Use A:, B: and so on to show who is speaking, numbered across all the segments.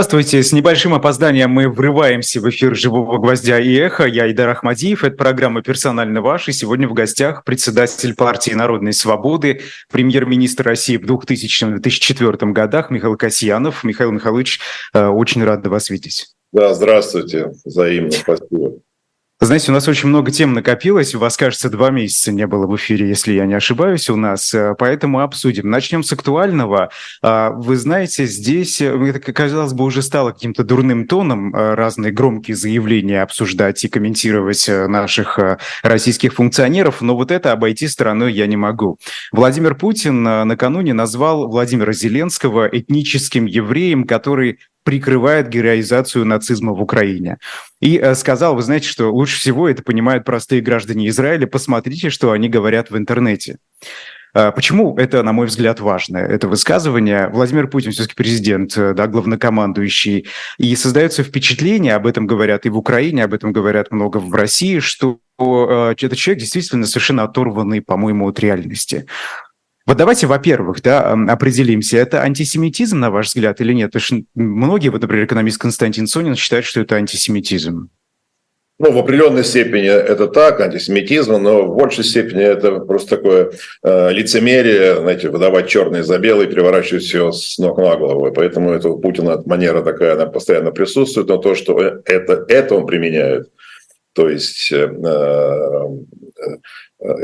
A: Здравствуйте. С небольшим опозданием мы врываемся в эфир «Живого гвоздя» и «Эхо». Я Идар Ахмадиев. Это программа «Персонально ваш». И сегодня в гостях председатель партии «Народной свободы», премьер-министр России в 2000-2004 годах Михаил Касьянов. Михаил Михайлович, э, очень рад вас видеть.
B: Да, здравствуйте. Взаимно. Спасибо.
A: Знаете, у нас очень много тем накопилось. У вас, кажется, два месяца не было в эфире, если я не ошибаюсь, у нас. Э, поэтому обсудим. Начнем с актуального. А, вы знаете, здесь, э, это, казалось бы, уже стало каким-то дурным тоном э, разные громкие заявления обсуждать и комментировать наших российских функционеров, но вот это обойти стороной я не могу. Владимир Путин накануне назвал Владимира Зеленского этническим евреем, который прикрывает героизацию нацизма в Украине. И э, сказал, вы знаете, что лучше всего это понимают простые граждане Израиля, посмотрите, что они говорят в интернете. Э, почему это, на мой взгляд, важно, это высказывание? Владимир Путин все-таки президент, э, да, главнокомандующий, и создается впечатление, об этом говорят и в Украине, об этом говорят много в России, что этот человек действительно совершенно оторванный, по-моему, от реальности. Вот давайте, во-первых, да, определимся, это антисемитизм, на ваш взгляд, или нет? Потому что многие, вот, например, экономист Константин Сонин считают, что это антисемитизм.
B: Ну, в определенной степени это так, антисемитизм, но в большей степени это просто такое э, лицемерие, знаете, выдавать черное за белое, переворачивать все с ног на голову. Поэтому это у Путина манера такая, она постоянно присутствует, но то, что это, это он применяет, то есть э, э,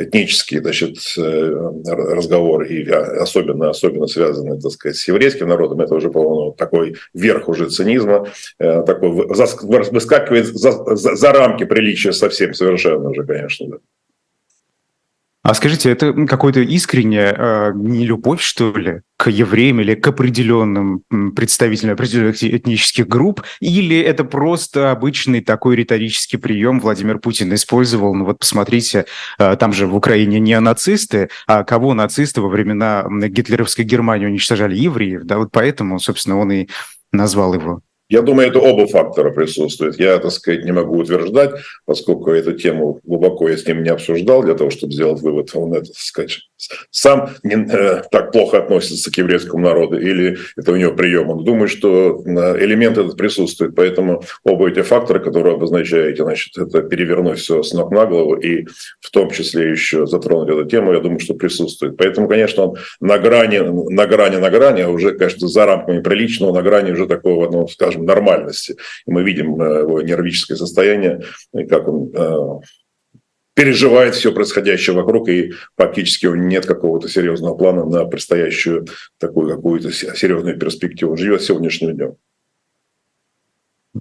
B: этнический значит, э, разговор, и особенно, особенно связанный, так сказать, с еврейским народом, это уже, по-моему, такой верх уже цинизма, такой выскакивает за, за, за рамки приличия совсем совершенно уже, конечно, да.
A: А скажите, это какой-то искренняя э, не что ли, к евреям или к определенным представителям определенных этнических групп, или это просто обычный такой риторический прием Владимир Путин использовал? Ну вот посмотрите, э, там же в Украине не нацисты, а кого нацисты во времена гитлеровской Германии уничтожали? Евреев, да, вот поэтому, собственно, он и назвал его
B: я думаю, это оба фактора присутствуют. Я, так сказать, не могу утверждать, поскольку эту тему глубоко я с ним не обсуждал, для того, чтобы сделать вывод, он это, так сказать, сам не, э, так плохо относится к еврейскому народу, или это у него прием. Он думает, что элемент этот присутствует. Поэтому оба эти фактора, которые обозначаете, значит, это перевернуть все с ног на голову и в том числе еще затронуть эту тему, я думаю, что присутствует. Поэтому, конечно, он на грани, на грани, на грани, а уже, конечно, за рамками приличного, на грани уже такого, ну, скажем, скажем, нормальности. И мы видим э, его нервическое состояние, как он э, переживает все происходящее вокруг, и фактически нет какого-то серьезного плана на предстоящую такую какую-то серьезную перспективу. Живет сегодняшним днем.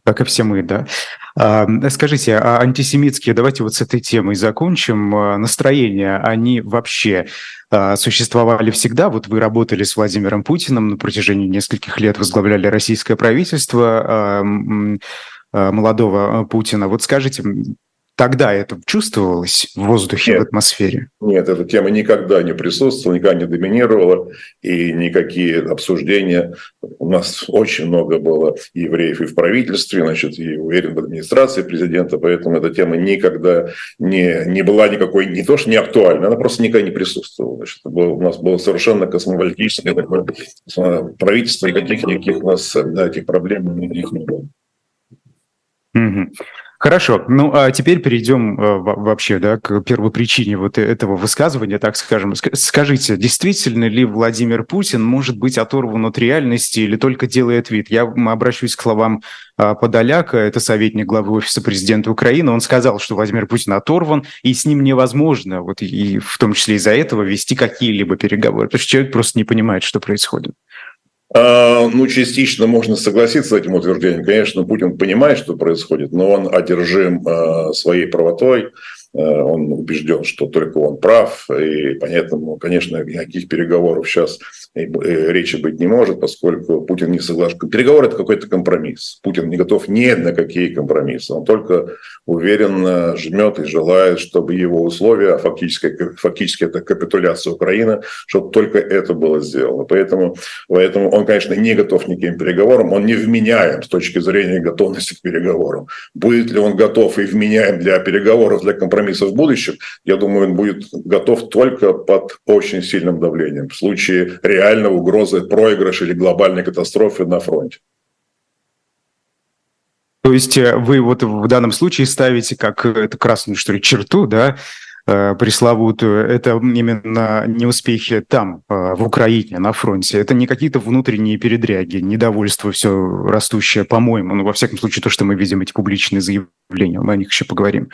A: Как и все мы, да. А, скажите, а антисемитские, давайте вот с этой темой закончим. А, настроения, они вообще а, существовали всегда. Вот вы работали с Владимиром Путиным на протяжении нескольких лет, возглавляли российское правительство молодого Путина. Вот скажите, Тогда это чувствовалось в воздухе, нет, в атмосфере?
B: Нет, эта тема никогда не присутствовала, никогда не доминировала, и никакие обсуждения. У нас очень много было евреев и в правительстве, значит, и уверен в администрации президента, поэтому эта тема никогда не, не была никакой, не то что не актуальна, она просто никогда не присутствовала. Значит, было, у нас было совершенно космополитическое такое правительство, и каких никаких у нас да, этих проблем никаких не было.
A: Угу. Хорошо, ну а теперь перейдем э, вообще да, к первой причине вот этого высказывания, так скажем. Скажите, действительно ли Владимир Путин может быть оторван от реальности или только делает вид? Я обращусь к словам а, Подоляка, это советник главы Офиса президента Украины. Он сказал, что Владимир Путин оторван, и с ним невозможно, вот и в том числе из-за этого, вести какие-либо переговоры, потому что человек просто не понимает, что происходит.
B: А, ну, частично можно согласиться с этим утверждением. Конечно, Путин понимает, что происходит, но он одержим а, своей правотой, Э, он убежден, что только он прав, и поэтому, конечно, никаких переговоров сейчас речи быть не может, поскольку Путин не соглашается. Переговоры – это какой-то компромисс. Путин не готов ни на какие компромиссы. Он только уверенно жмет и желает, чтобы его условия, а фактически, фактически это капитуляция Украины, чтобы только это было сделано. Поэтому, поэтому он, конечно, не готов ни к каким переговорам, он не вменяем с точки зрения готовности к переговорам. Будет ли он готов и вменяем для переговоров, для компромиссов, в будущем, я думаю, он будет готов только под очень сильным давлением в случае реальной угрозы проигрыша или глобальной катастрофы на фронте.
A: То есть э, вы вот в данном случае ставите как это красную, что ли, черту, да, Э, пресловутую, это именно неуспехи там, э, в Украине, на фронте. Это не какие-то внутренние передряги, недовольство все растущее, по-моему. Ну, во всяком случае, то, что мы видим, эти публичные заявления, мы о них еще поговорим.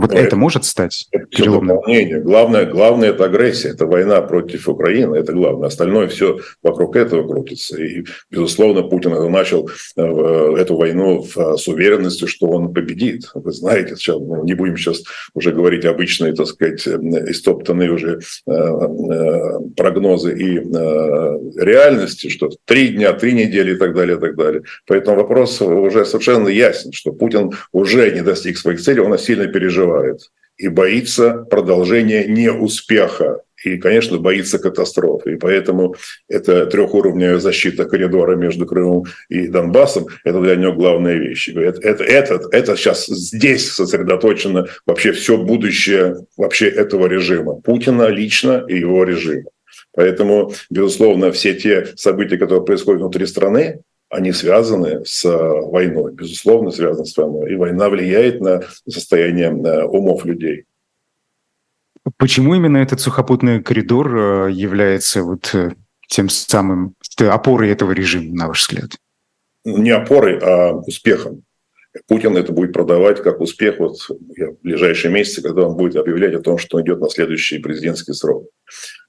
A: Вот это, это может стать это переломным?
B: Дополнение. Главное, главное – это агрессия, это война против Украины, это главное. Остальное все вокруг этого крутится. И, безусловно, Путин начал э, эту войну с уверенностью, что он победит. Вы знаете, сейчас, ну, не будем сейчас уже говорить обычные, так сказать, истоптанные уже э, э, прогнозы и реальности, что три дня, три недели и так далее, и так далее. Поэтому вопрос уже совершенно ясен, что Путин уже не достиг своих целей, он сильно переживает переживает и боится продолжения неуспеха. И, конечно, боится катастрофы. И поэтому это трехуровневая защита коридора между Крымом и Донбассом – это для него главная вещь. Это, это, это, это сейчас здесь сосредоточено вообще все будущее вообще этого режима. Путина лично и его режима. Поэтому, безусловно, все те события, которые происходят внутри страны, они связаны с э, войной, безусловно, связаны с войной. И война влияет на состояние э, умов людей.
A: Почему именно этот сухопутный коридор э, является вот тем самым опорой этого режима, на ваш взгляд?
B: Не опорой, а успехом. Путин это будет продавать как успех вот в ближайшие месяцы, когда он будет объявлять о том, что он идет на следующий президентский срок.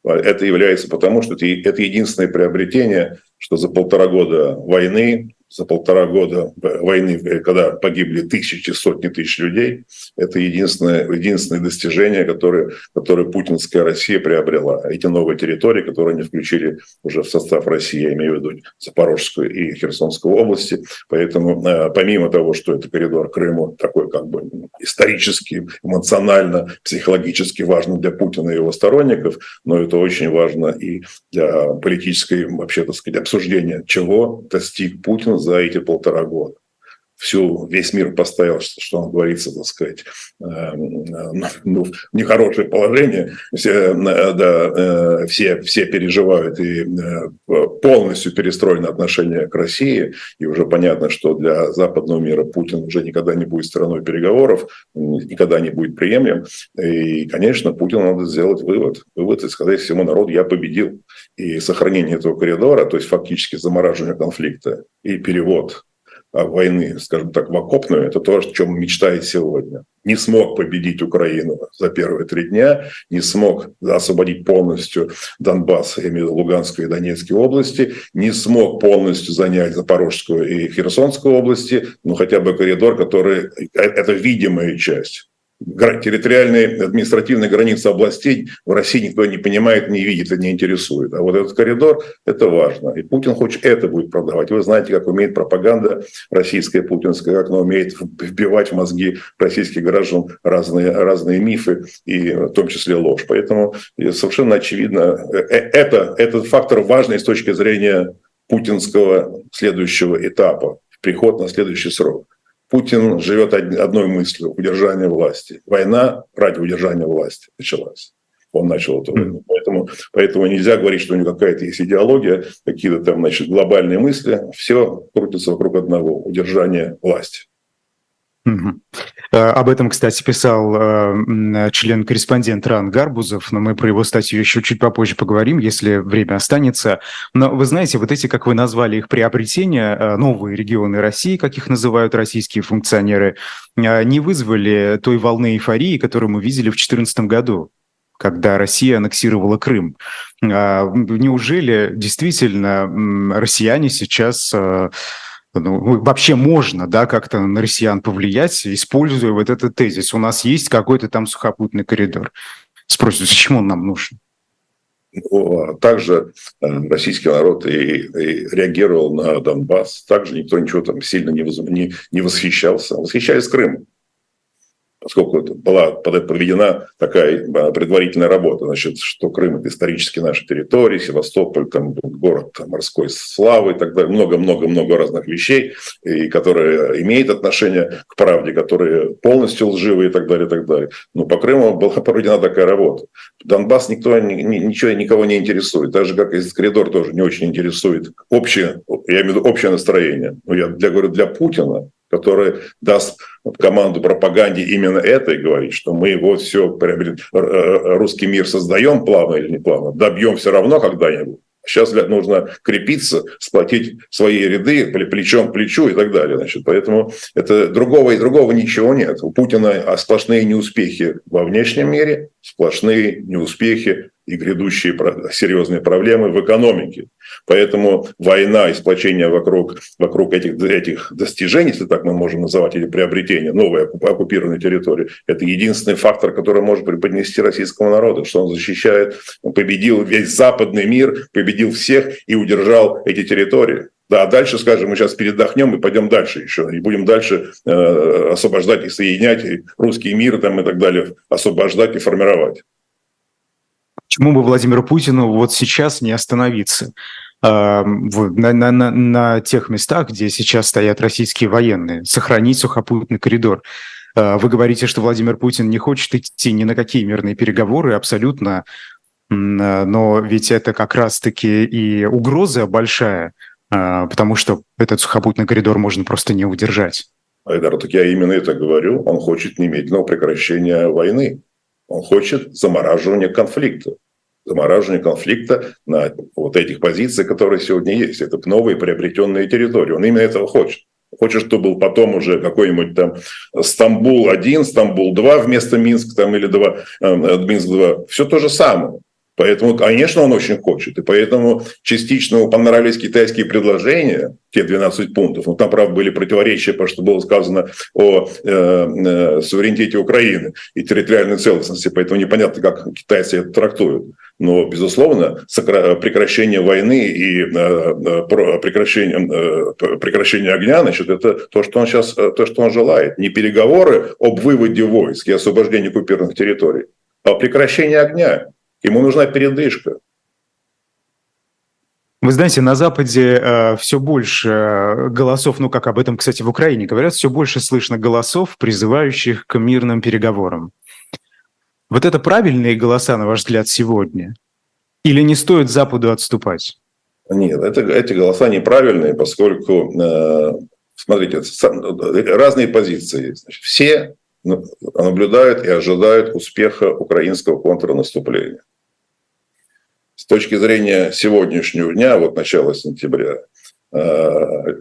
B: Это является потому, что это единственное приобретение, что за полтора года войны за полтора года войны, когда погибли тысячи, сотни тысяч людей, это единственное, единственное достижение, которое, которое путинская Россия приобрела. Эти новые территории, которые они включили уже в состав России, я имею в виду Запорожскую и Херсонскую области. Поэтому э, помимо того, что это коридор Крыму такой как бы исторически, эмоционально, психологически важно для Путина и его сторонников, но это очень важно и для политической, вообще, так сказать, обсуждения, чего достиг Путин за эти полтора года. Всю, весь мир поставил, что он говорится, так сказать, ну, в нехорошее положение. Все, э, да, э, все, все переживают и полностью перестроено отношение к России. И уже понятно, что для западного мира Путин уже никогда не будет страной переговоров, никогда не будет приемлем. И, конечно, Путину надо сделать вывод. Вывод и сказать всему народу, я победил. И сохранение этого коридора, то есть фактически замораживание конфликта и перевод войны, скажем так, в окопную, это то, о чем мечтает сегодня. Не смог победить Украину за первые три дня, не смог освободить полностью Донбасс, я имею в виду Луганскую и Донецкие области, не смог полностью занять Запорожскую и Херсонскую области, но хотя бы коридор, который – это видимая часть территориальные административные границы областей в России никто не понимает, не видит и не интересует. А вот этот коридор – это важно. И Путин хочет это будет продавать. Вы знаете, как умеет пропаганда российская, путинская, как она умеет вбивать в мозги российских граждан разные, разные мифы, и в том числе ложь. Поэтому совершенно очевидно, э, э, это, этот фактор важный с точки зрения путинского следующего этапа, приход на следующий срок. Путин живет одной мыслью – удержание власти. Война ради удержания власти началась. Он начал эту войну. Поэтому, поэтому нельзя говорить, что у него какая-то есть идеология, какие-то там значит, глобальные мысли. Все крутится вокруг одного – удержания власти.
A: Угу. Об этом, кстати, писал э, член-корреспондент Ран Гарбузов, но мы про его статью еще чуть попозже поговорим, если время останется. Но вы знаете, вот эти, как вы назвали их, приобретения, э, новые регионы России, как их называют российские функционеры, не вызвали той волны эйфории, которую мы видели в 2014 году когда Россия аннексировала Крым. Неужели действительно россияне сейчас ну, вообще можно, да, как-то на россиян повлиять, используя вот этот тезис. У нас есть какой-то там сухопутный коридор. Спросят, зачем он нам нужен?
B: Ну, также э, российский народ и, и реагировал на Донбасс. Также никто ничего там сильно не, не, не восхищался. Восхищались Крымом поскольку была проведена такая а, предварительная работа, значит, что Крым – это исторически наша территория, Севастополь, там, город морской славы и так далее, много-много-много разных вещей, и которые имеют отношение к правде, которые полностью лживые и так далее, и так далее. Но по Крыму была проведена такая работа. Донбасс никто, ничего, никого не интересует, даже как этот коридор тоже не очень интересует общее, я имею в виду общее настроение. Но я для, говорю, для Путина который даст команду пропаганде именно это и говорит, что мы вот все, русский мир создаем плавно или не плавно, добьем все равно когда-нибудь. Сейчас нужно крепиться, сплотить свои ряды плечом к плечу и так далее. Значит, поэтому это другого и другого ничего нет. У Путина сплошные неуспехи во внешнем мире, сплошные неуспехи и грядущие серьезные проблемы в экономике. Поэтому война и сплочение вокруг, вокруг этих, этих достижений, если так мы можем называть, или приобретения новой оккупированной территории, это единственный фактор, который может преподнести российскому народу, что он защищает, он победил весь западный мир, победил всех и удержал эти территории. Да, а дальше, скажем, мы сейчас передохнем и пойдем дальше еще, и будем дальше э, освобождать и соединять и русский мир там, и так далее, освобождать и формировать.
A: Почему бы Владимиру Путину вот сейчас не остановиться? А, на, на, на, на тех местах, где сейчас стоят российские военные, сохранить сухопутный коридор. А, вы говорите, что Владимир Путин не хочет идти ни на какие мирные переговоры, абсолютно, но ведь это как раз-таки и угроза большая, а, потому что этот сухопутный коридор можно просто не удержать.
B: Айдар, так я именно это говорю. Он хочет немедленного прекращения войны. Он хочет замораживания конфликта. Замораживания конфликта на вот этих позициях, которые сегодня есть. Это новые приобретенные территории. Он именно этого хочет. Хочет, чтобы был потом уже какой-нибудь там Стамбул-1, Стамбул-2 вместо Минск там, или 2, э, Минск-2. Все то же самое. Поэтому, конечно, он очень хочет. И поэтому частично ему понравились китайские предложения, те 12 пунктов. Но там, правда, были противоречия, потому что было сказано о э, э, суверенитете Украины и территориальной целостности. Поэтому непонятно, как китайцы это трактуют. Но, безусловно, прекращение войны и э, э, прекращение, э, прекращение огня, значит, это то, что он сейчас, то, что он желает. Не переговоры об выводе войск и освобождении оккупированных территорий, а прекращение огня. Ему нужна передышка.
A: Вы знаете, на Западе э, все больше э, голосов, ну как об этом, кстати, в Украине говорят, все больше слышно голосов, призывающих к мирным переговорам. Вот это правильные голоса, на ваш взгляд, сегодня? Или не стоит Западу отступать?
B: Нет, это, эти голоса неправильные, поскольку, э, смотрите, разные позиции. Значит, все наблюдают и ожидают успеха украинского контрнаступления. Точки зрения сегодняшнего дня, вот начала сентября, э,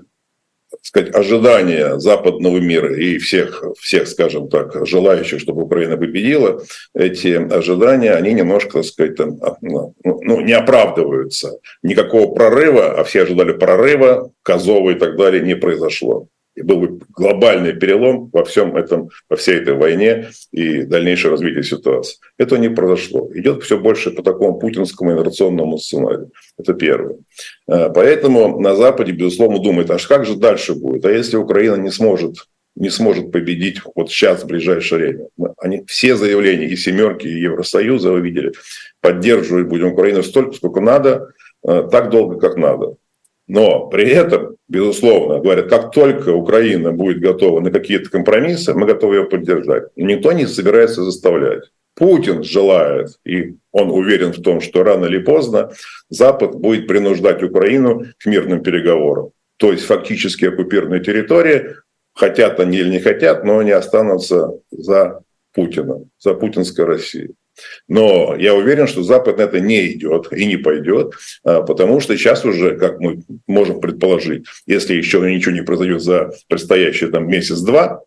B: сказать, ожидания западного мира и всех, всех, скажем так, желающих, чтобы Украина победила, эти ожидания, они немножко, так сказать, там, а, ну, ну, не оправдываются. Никакого прорыва, а все ожидали прорыва, Козова и так далее, не произошло и был бы глобальный перелом во всем этом, во всей этой войне и дальнейшее развитие ситуации. Это не произошло. Идет все больше по такому путинскому инерционному сценарию. Это первое. А, поэтому на Западе, безусловно, думают, а как же дальше будет? А если Украина не сможет не сможет победить вот сейчас, в ближайшее время. Они, все заявления и «семерки», и Евросоюза, вы видели, поддерживают будем Украину столько, сколько надо, а, так долго, как надо. Но при этом, безусловно, говорят, как только Украина будет готова на какие-то компромиссы, мы готовы ее поддержать. никто не собирается заставлять. Путин желает, и он уверен в том, что рано или поздно Запад будет принуждать Украину к мирным переговорам. То есть фактически оккупированные территории, хотят они или не хотят, но они останутся за Путиным, за путинской Россией. Но я уверен, что Запад на это не идет и не пойдет, а, потому что сейчас уже, как мы можем предположить, если еще ничего не произойдет за предстоящие там месяц-два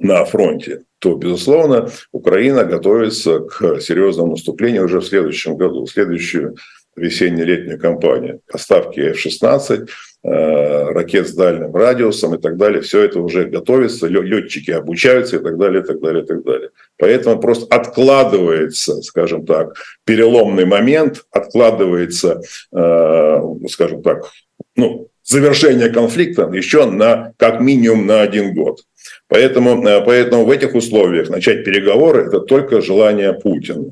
B: на фронте, то, безусловно, Украина готовится к серьезному наступлению уже в следующем году, в следующую весенне-летнюю кампанию. Поставки F-16, Э, ракет с дальним радиусом и так далее. Все это уже готовится, летчики обучаются и так далее, и так далее, и так далее. Поэтому просто откладывается, скажем так, переломный момент, откладывается, э, скажем так, ну, завершение конфликта еще на как минимум на один год. Поэтому, э, поэтому в этих условиях начать переговоры – это только желание Путина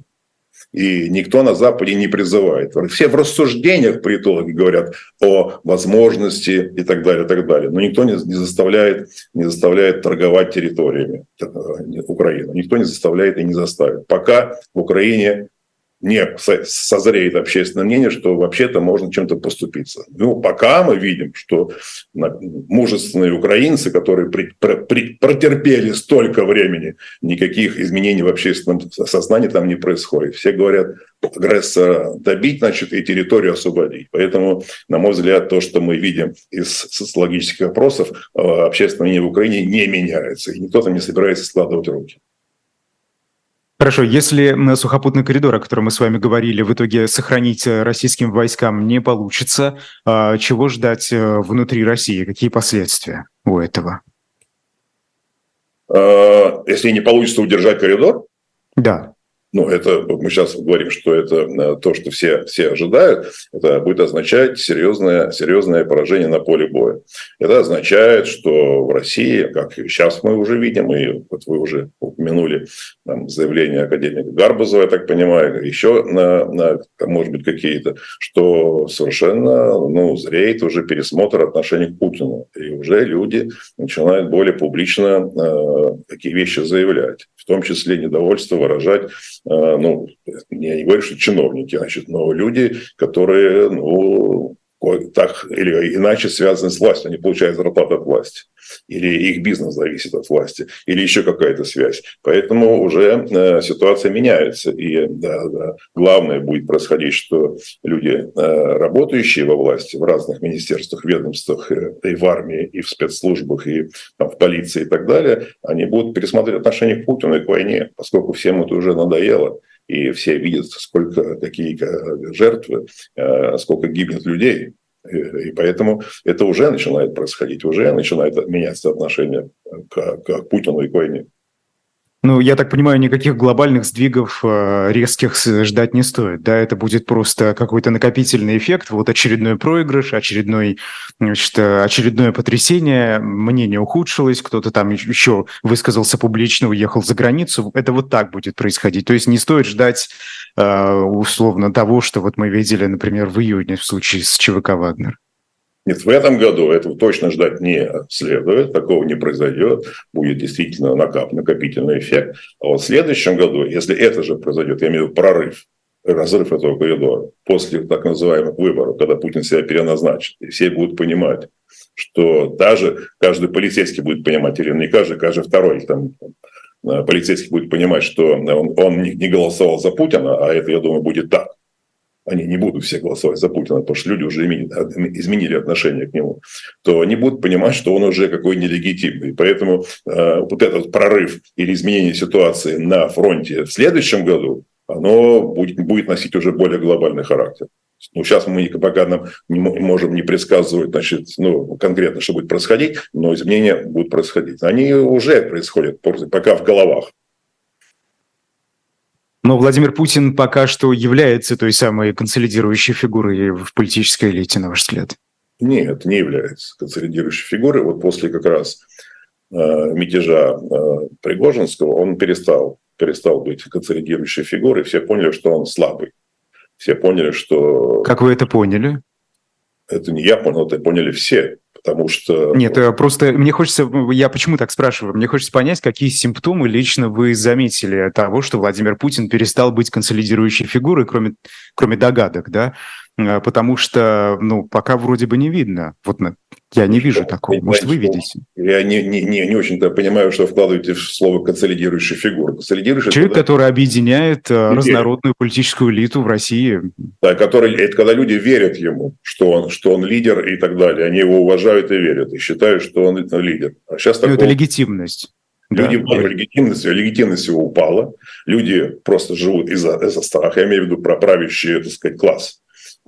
B: и никто на Западе не призывает. Все в рассуждениях политологи говорят о возможности и так далее, и так далее. Но никто не, не, заставляет, не заставляет торговать территориями Украины. Никто не заставляет и не заставит. Пока в Украине не созреет общественное мнение, что вообще-то можно чем-то поступиться. Ну, пока мы видим, что мужественные украинцы, которые при, при, протерпели столько времени, никаких изменений в общественном сознании там не происходит. Все говорят, агрессора добить, значит, и территорию освободить. Поэтому, на мой взгляд, то, что мы видим из социологических опросов, э, общественное мнение в Украине не меняется, и никто там не собирается складывать руки.
A: Хорошо, если на сухопутный коридор, о котором мы с вами говорили, в итоге сохранить э, российским войскам не получится, а чего ждать э, внутри России? Какие последствия у этого?
B: Э, если не получится удержать коридор?
A: Да.
B: Ну, это мы сейчас говорим, что это э, то, что все, все ожидают, это будет означать серьезное, серьезное поражение на поле боя. Это означает, что в России, как сейчас мы уже видим, и вот вы уже упомянули там, заявление академика Гарбузова, я так понимаю, еще на, на может быть, какие-то, что совершенно ну, зреет уже пересмотр отношений к Путину. И уже люди начинают более публично э, такие вещи заявлять, том числе недовольство выражать Э, ну, я не говорю, что чиновники, значит, но люди, которые, ну, так или иначе связаны с властью, они получают зарплату от власти, или их бизнес зависит от власти, или еще какая-то связь. Поэтому уже э, ситуация меняется. И да, да, главное будет происходить, что люди, э, работающие во власти, в разных министерствах, ведомствах, э, и в армии, и в спецслужбах, и там, в полиции и так далее, они будут пересмотреть отношение к Путину и к войне, поскольку всем это уже надоело и все видят, сколько какие жертвы, сколько гибнет людей. И поэтому это уже начинает происходить, уже начинает меняться отношение к, к Путину и к войне.
A: Ну, я так понимаю, никаких глобальных сдвигов э, резких ждать не стоит, да? Это будет просто какой-то накопительный эффект, вот очередной проигрыш, очередной, значит, очередное потрясение, мнение ухудшилось, кто-то там еще высказался публично, уехал за границу. Это вот так будет происходить. То есть не стоит ждать э, условно того, что вот мы видели, например, в июне в случае с ЧВК «Вагнер».
B: Нет, в этом году этого точно ждать не следует, такого не произойдет, будет действительно накап, накопительный эффект. А вот в следующем году, если это же произойдет, я имею в виду прорыв, разрыв этого коридора после так называемых выборов, когда Путин себя переназначит, и все будут понимать, что даже каждый полицейский будет понимать, или не каждый, каждый второй там, полицейский будет понимать, что он, он не голосовал за Путина, а это, я думаю, будет так они не будут все голосовать за Путина, потому что люди уже изменили отношение к нему, то они будут понимать, что он уже какой нелегитимный. Поэтому э, вот этот прорыв или изменение ситуации на фронте в следующем году, оно будет, будет носить уже более глобальный характер. Ну, сейчас мы пока нам не можем не предсказывать значит, ну, конкретно, что будет происходить, но изменения будут происходить. Они уже происходят, пока в головах.
A: Но Владимир Путин пока что является той самой консолидирующей фигурой в политической элите, на ваш взгляд?
B: Нет, не является консолидирующей фигурой. Вот после как раз э, мятежа э, Пригожинского он перестал, перестал быть консолидирующей фигурой. Все поняли, что он слабый. Все поняли, что...
A: Как вы это поняли?
B: Это не я понял, это поняли все потому что...
A: Нет, э, просто мне хочется, я почему так спрашиваю, мне хочется понять, какие симптомы лично вы заметили того, что Владимир Путин перестал быть консолидирующей фигурой, кроме, кроме догадок, да? Э, потому что, ну, пока вроде бы не видно. Вот я не вижу такого. Может, вы видите?
B: Я не, не, не, не очень-то понимаю, что вкладываете в слово «консолидирующая фигура».
A: Консолидирующая Человек, это, который объединяет Людей. Э, разнородную политическую элиту в России.
B: Да, который, это когда люди верят ему, что он, что он лидер и так далее. Они его уважают и верят, и считают, что он лидер.
A: А сейчас такого... Ну, это легитимность.
B: Люди да, в легитимности, легитимность его упала. Люди просто живут из-за из страха. Я имею в виду про правящий, так сказать, класс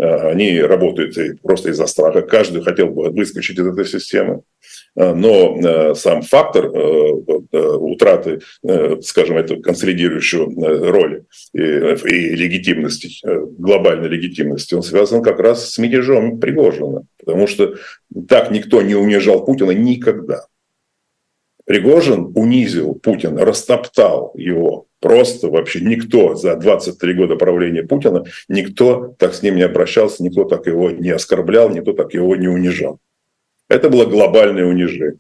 B: они работают просто из-за страха. Каждый хотел бы выскочить из этой системы. Э, но э, сам фактор утраты, скажем, этой консолидирующей роли и, и легитимности, глобальной легитимности, он связан как раз с мятежом Пригожина. Потому что так никто не унижал Путина никогда. Пригожин унизил Путина, растоптал его. Просто вообще никто за 23 года правления Путина, никто так с ним не обращался, никто так его не оскорблял, никто так его не унижал. Это было глобальное унижение.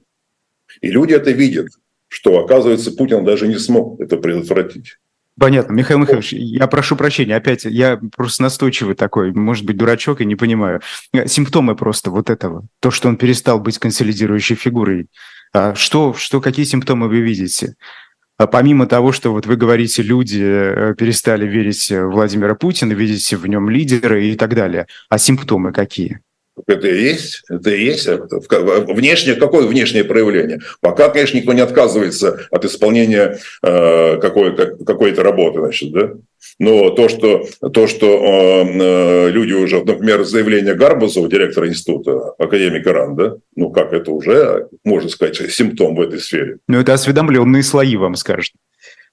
B: И люди это видят, что, оказывается, Путин даже не смог это предотвратить.
A: Понятно. Михаил Михайлович, я прошу прощения, опять я просто настойчивый такой, может быть, дурачок и не понимаю. Симптомы просто вот этого, то, что он перестал быть консолидирующей фигурой. А что, что, какие симптомы вы видите? А помимо того, что вот вы говорите, люди э, перестали верить в Владимира Путина, видите в нем лидера и так далее, а симптомы какие?
B: Это и есть, это и есть внешнее, какое внешнее проявление. Пока, конечно, никто не отказывается от исполнения э, какой-то, какой-то работы, значит, да. Но то, что, то, что э, э люди уже, например, заявление Гарбузова, директора института, академика РАН, да, ну как это уже, можно сказать, симптом в этой сфере.
A: Ну это осведомленные слои вам скажут.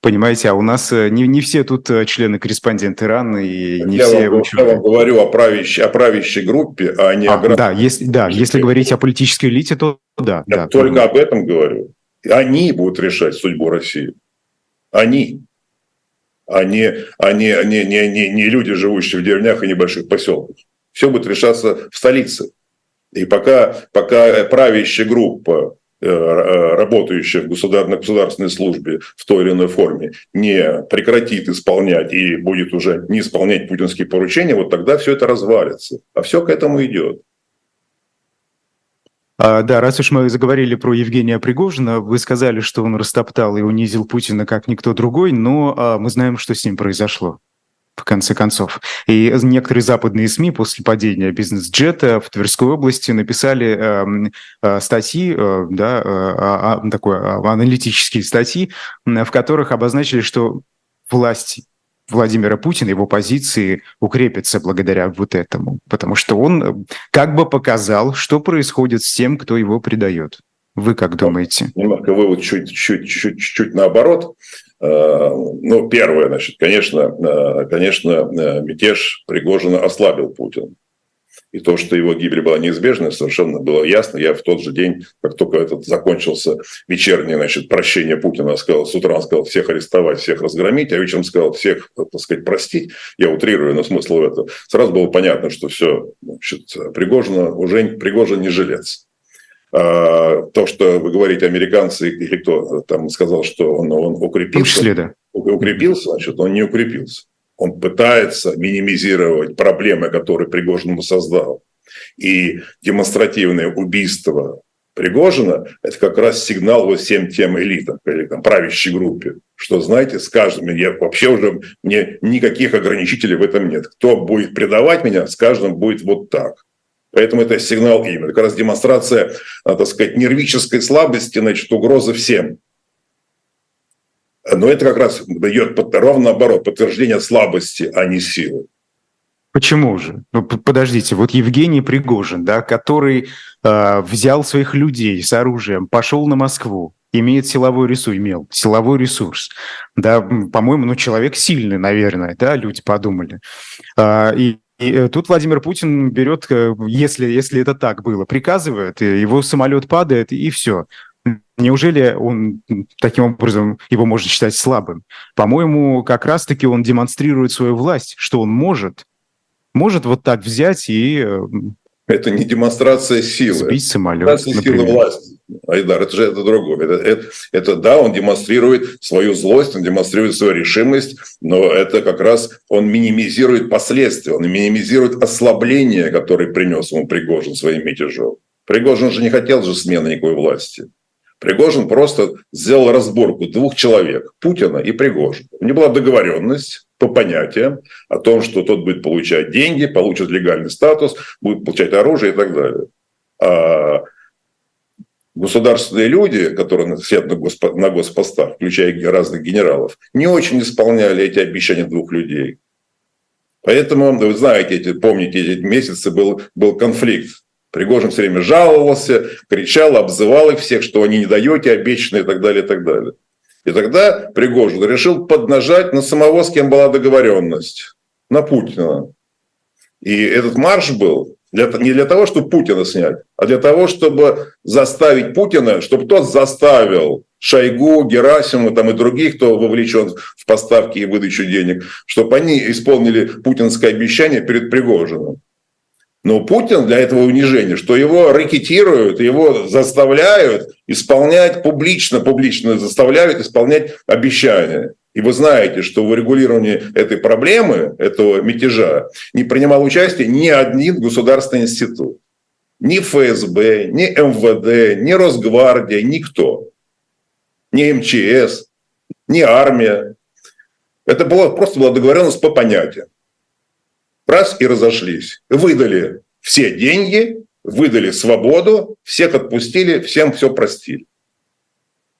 A: Понимаете, а у нас э, не, не все тут э, члены корреспонденты РАН и не
B: я
A: все
B: вам, Я вам говорю о правящей, о правящей группе, а не а, о
A: Да, если, да, если говорить о политической элите, то да.
B: Я
A: да,
B: только то... об этом говорю. Они будут решать судьбу России. Они. А не, а не, не, не, люди, живущие в деревнях и небольших поселках. Все будет решаться в столице. И пока, пока правящая группа работающая в государ... на государственной службе в той или иной форме не прекратит исполнять и будет уже не исполнять путинские поручения, вот тогда все это развалится. А все к этому идет.
A: А, да, раз уж мы заговорили про Евгения Пригожина, вы сказали, что он растоптал и унизил Путина как никто другой, но а, мы знаем, что с ним произошло в конце концов. И некоторые западные СМИ после падения бизнес-джета в Тверской области написали э, э, статьи, э, да, э, э, такой, э, аналитические статьи, в которых обозначили, что власть Владимира Путина, его позиции укрепятся благодаря вот этому, потому что он э, как бы показал, что происходит с тем, кто его предает. Вы как думаете?
B: Немножко вывод чуть-чуть наоборот. Э, ну, первое, значит, конечно, э, конечно, э, мятеж Пригожина ослабил Путин. И то, что его гибель была неизбежной, совершенно было ясно. Я в тот же день, как только этот закончился вечернее значит, прощение Путина, сказал, с утра он сказал всех арестовать, всех разгромить, а вечером сказал всех, так сказать, простить. Я утрирую, но смысл в этом. Сразу было понятно, что все, значит, Пригожина, уже Пригожин не жилец. А, то, что вы говорите, американцы или кто там сказал, что он, он укрепился, числе, да. укрепился, значит, он не укрепился. Он пытается минимизировать проблемы, которые Пригожин создал. И демонстративное убийство Пригожина – это как раз сигнал вот всем тем элитам, или там, правящей группе, что, знаете, с каждым, я вообще уже, мне никаких ограничителей в этом нет. Кто будет предавать меня, с каждым будет вот так. Поэтому это сигнал им. Это как раз демонстрация, а, так сказать, нервической слабости, значит, угрозы всем. Но это как раз дает ровно наоборот, подтверждение слабости, а не силы.
A: Почему же? Ну, подождите, вот Евгений Пригожин, да, который э, взял своих людей с оружием, пошел на Москву, имеет силовой ресурс, имел силовой ресурс, да, по-моему, ну, человек сильный, наверное, да, люди подумали. Э, и и э, тут Владимир Путин берет, э, если, если это так было, приказывает, его самолет падает, и все. Неужели он таким образом его можно считать слабым? По-моему, как раз-таки он демонстрирует свою власть, что он может, может вот так взять и э,
B: это не демонстрация силы.
A: Сбить самолет,
B: демонстрация например. силы власти. Айдар, это же это другое. Это, это, это да, он демонстрирует свою злость, он демонстрирует свою решимость, но это как раз он минимизирует последствия, он минимизирует ослабление, которое принес ему Пригожин своим мятежом. Пригожин же не хотел же смены никакой власти. Пригожин просто сделал разборку двух человек, Путина и Пригожина. У них была договоренность, по понятиям о том, что тот будет получать деньги, получит легальный статус, будет получать оружие и так далее. Государственные люди, которые сидят на, госпо, на госпостах, включая разных генералов, не очень исполняли эти обещания двух людей. Поэтому, вы знаете, эти, помните, эти месяцы был, был конфликт. Пригожин все время жаловался, кричал, обзывал их всех, что они не даете обещанные и так далее, и так далее. И тогда Пригожин решил поднажать на самого, с кем была договоренность, на Путина. И этот марш был для, не для того, чтобы Путина снять, а для того, чтобы заставить Путина, чтобы тот заставил Шойгу, Герасиму там, и других, кто вовлечен в поставки и выдачу денег, чтобы они исполнили путинское обещание перед Пригожиным. Но Путин для этого унижения, что его ракетируют, его заставляют исполнять публично, публично заставляют исполнять обещания. И вы знаете, что в урегулировании этой проблемы, этого мятежа, не принимал участие ни один государственный институт. Ни ФСБ, ни МВД, ни Росгвардия, никто. Ни МЧС, ни армия. Это была, просто была договоренность по понятиям. Раз и разошлись. Выдали все деньги, выдали свободу, всех отпустили, всем все простили.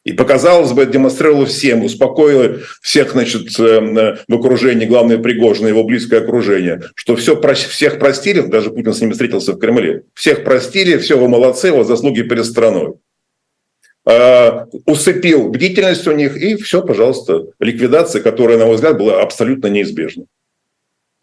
B: И показалось бы, демонстрировало всем, успокоило всех, значит, э, в окружении, главное, Пригожина, его близкое окружение, что все, всех простили, даже Путин с ними встретился в Кремле, всех простили, все, вы молодцы, вас заслуги перед страной. А, усыпил бдительность у них, и все, пожалуйста, ликвидация, которая, на мой взгляд, была абсолютно неизбежна.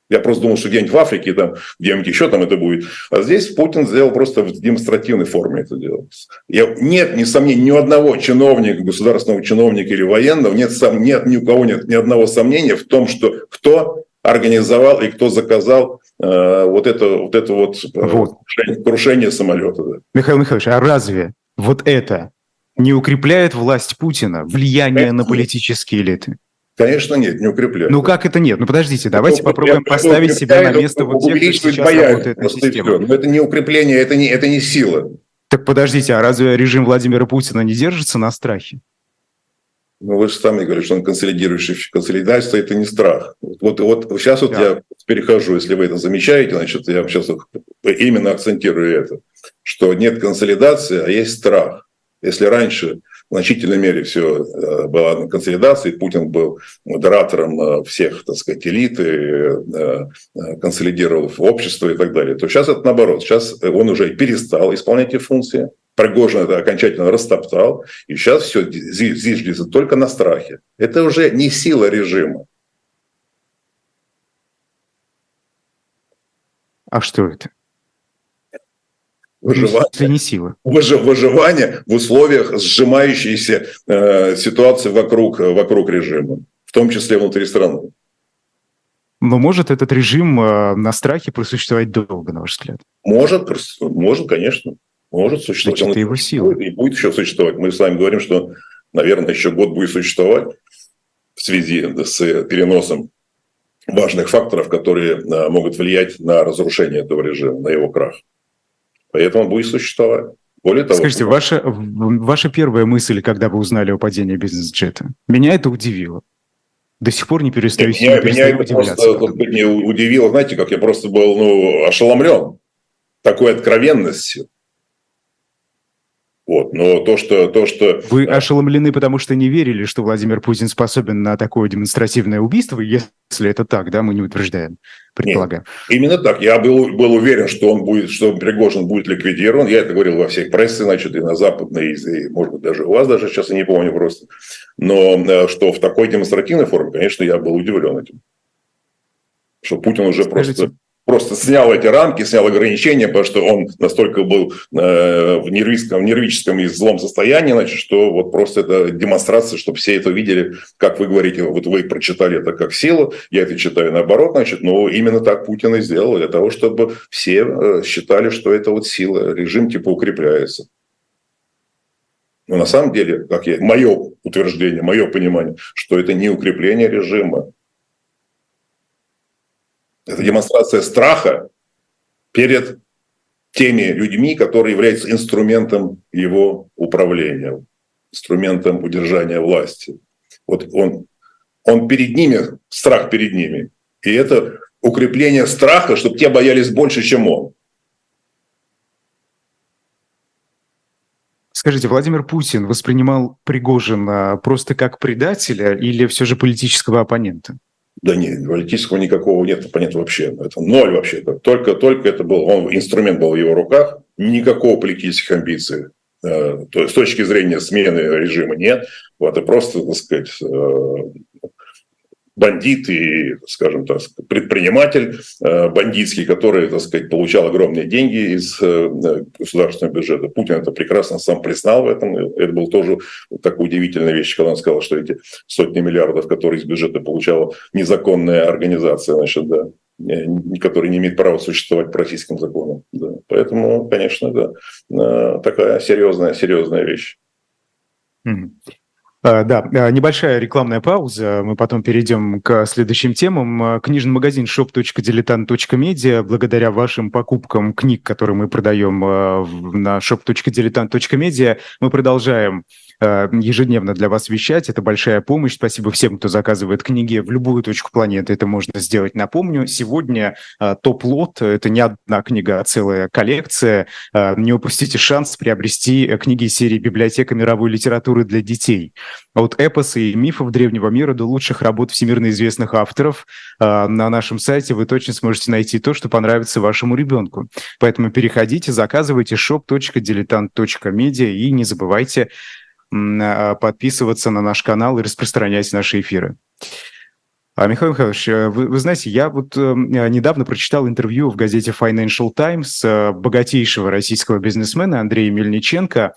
B: Я просто думал, что где-нибудь в Африке, там, где-нибудь еще там это будет. А здесь Путин сделал просто в демонстративной форме это дело. Я, нет, ни сомнений, ни у одного чиновника, государственного чиновника или военного, нет, сом, нет ни у кого нет ни одного сомнения в том, что кто организовал и кто заказал э, вот это вот, это вот, э, вот. Крушение, крушение самолета. Да.
A: Михаил Михайлович, а разве вот это не укрепляет власть Путина, влияние это на политические элиты?
B: Конечно, нет, не укрепляет.
A: Ну как это нет? Ну подождите, давайте это попробуем поставить себя на место вот тех, кто сейчас работает на систему.
B: Но это не укрепление, это не, это не сила.
A: Так подождите, а разве режим Владимира Путина не держится на страхе?
B: Ну, вы же сами говорите, что он консолидирующий. Консолидация – это не страх. Вот, вот сейчас вот да. я перехожу, если вы это замечаете, значит, я сейчас именно акцентирую это, что нет консолидации, а есть страх. Если раньше в значительной мере все э, было на консолидации. Путин был модератором э, всех, так сказать, элиты, э, консолидировал общество и так далее. То сейчас это наоборот. Сейчас он уже перестал исполнять эти функции. Пригожин это окончательно растоптал. И сейчас все зиждется только на страхе. Это уже не сила режима.
A: А что это?
B: Выживание,
A: не сила.
B: выживание в условиях сжимающейся э, ситуации вокруг, вокруг режима, в том числе внутри страны.
A: Но может этот режим э, на страхе просуществовать долго, на ваш взгляд?
B: Может, может, конечно. Может существовать.
A: Значит, это его сила.
B: И будет еще существовать. Мы с вами говорим, что, наверное, еще год будет существовать в связи с переносом важных факторов, которые э, могут влиять на разрушение этого режима, на его крах. Поэтому будет существовать. Более того,
A: Скажите, ваша, ваша первая мысль, когда вы узнали о падении бизнес-джета, меня это удивило. До сих пор не перестаю, Нет,
B: меня, не меня это просто не удивило, знаете, как я просто был ну, ошеломлен такой откровенностью. Вот. Но то, что... То, что
A: Вы ошеломлены, потому что не верили, что Владимир Путин способен на такое демонстративное убийство, если это так, да, мы не утверждаем, предполагаем.
B: Нет, именно так. Я был, был уверен, что он будет, что Пригожин будет ликвидирован. Я это говорил во всех прессе, значит, и на западной, и, может быть, даже у вас даже сейчас, я не помню просто. Но э, что в такой демонстративной форме, конечно, я был удивлен этим. Что Путин уже Скажите, просто просто снял эти рамки, снял ограничения, потому что он настолько был э, в нервическом, в нервическом и злом состоянии, значит, что вот просто это демонстрация, чтобы все это видели, как вы говорите, вот вы прочитали это как силу, я это читаю наоборот, значит, но именно так Путин и сделал, для того, чтобы все э, считали, что это вот сила, режим типа укрепляется. Но на самом деле, как я, мое утверждение, мое понимание, что это не укрепление режима, это демонстрация страха перед теми людьми, которые являются инструментом его управления, инструментом удержания власти. Вот он, он перед ними, страх перед ними. И это укрепление страха, чтобы те боялись больше, чем он.
A: Скажите, Владимир Путин воспринимал Пригожина просто как предателя или все же политического оппонента?
B: Да нет, политического никакого нет, понятно вообще. Это ноль вообще. Только, только это был, он, инструмент был в его руках, никакого политических амбиций. Э, то, с точки зрения смены режима нет. Вот, это просто, так сказать, э, бандит и, скажем так, предприниматель э, бандитский, который, так сказать, получал огромные деньги из э, государственного бюджета. Путин это прекрасно сам признал в этом. Это был тоже такая удивительная вещь, когда он сказал, что эти сотни миллиардов, которые из бюджета получала незаконная организация, значит, да, который не имеет права существовать по российским законам. Да. Поэтому, конечно, да, э, такая серьезная, серьезная вещь.
A: А, да, а, небольшая рекламная пауза. Мы потом перейдем к следующим темам. А, книжный магазин shop.diletant.media. Благодаря вашим покупкам книг, которые мы продаем на shop.diletant.media, мы продолжаем ежедневно для вас вещать. Это большая помощь. Спасибо всем, кто заказывает книги в любую точку планеты. Это можно сделать. Напомню, сегодня э, топ-лот – это не одна книга, а целая коллекция. Э, не упустите шанс приобрести книги серии «Библиотека мировой литературы для детей». От эпосы и мифов древнего мира до лучших работ всемирно известных авторов на нашем сайте вы точно сможете найти то, что понравится вашему ребенку. Поэтому переходите, заказывайте shop.diletant.media и не забывайте подписываться на наш канал и распространять наши эфиры. А, Михаил Михайлович, э, вы, вы знаете, я вот э, недавно прочитал интервью в газете Financial Times э, богатейшего российского бизнесмена Андрея Мельниченко,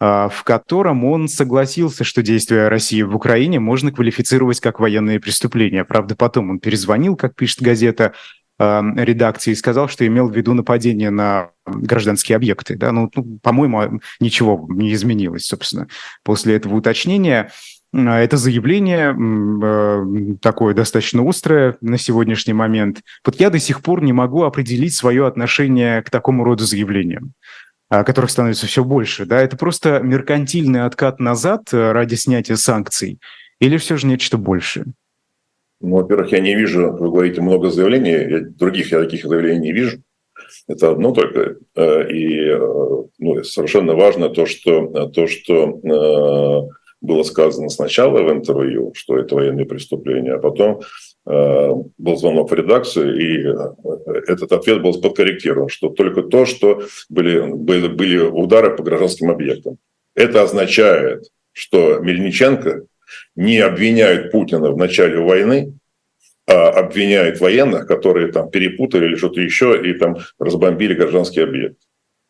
A: э, в котором он согласился, что действия России в Украине можно квалифицировать как военные преступления. Правда, потом он перезвонил, как пишет газета, Эм, редакции сказал, что имел в виду нападение на гражданские объекты. Да? Ну, ну, по-моему, ничего не изменилось, собственно, после этого уточнения. Э, это заявление э, такое достаточно острое на сегодняшний момент. Вот я до сих пор не могу определить свое отношение к такому роду заявлениям э, которых становится все больше. Да? Это просто меркантильный откат назад ради снятия санкций или все же нечто большее?
B: Ну, во-первых, я не вижу, вы говорите, много заявлений, я, других я таких заявлений не вижу. Это одно только. Э, и э, ну, совершенно важно то, что, то, что э, было сказано сначала в интервью, что это военные преступления, а потом был звонок в редакцию, и этот ответ был подкорректирован, что только то, что были, были, были удары по гражданским объектам. Это означает, что Мельниченко не обвиняют Путина в начале войны, а обвиняют военных, которые там перепутали или что-то еще и там разбомбили гражданский объект.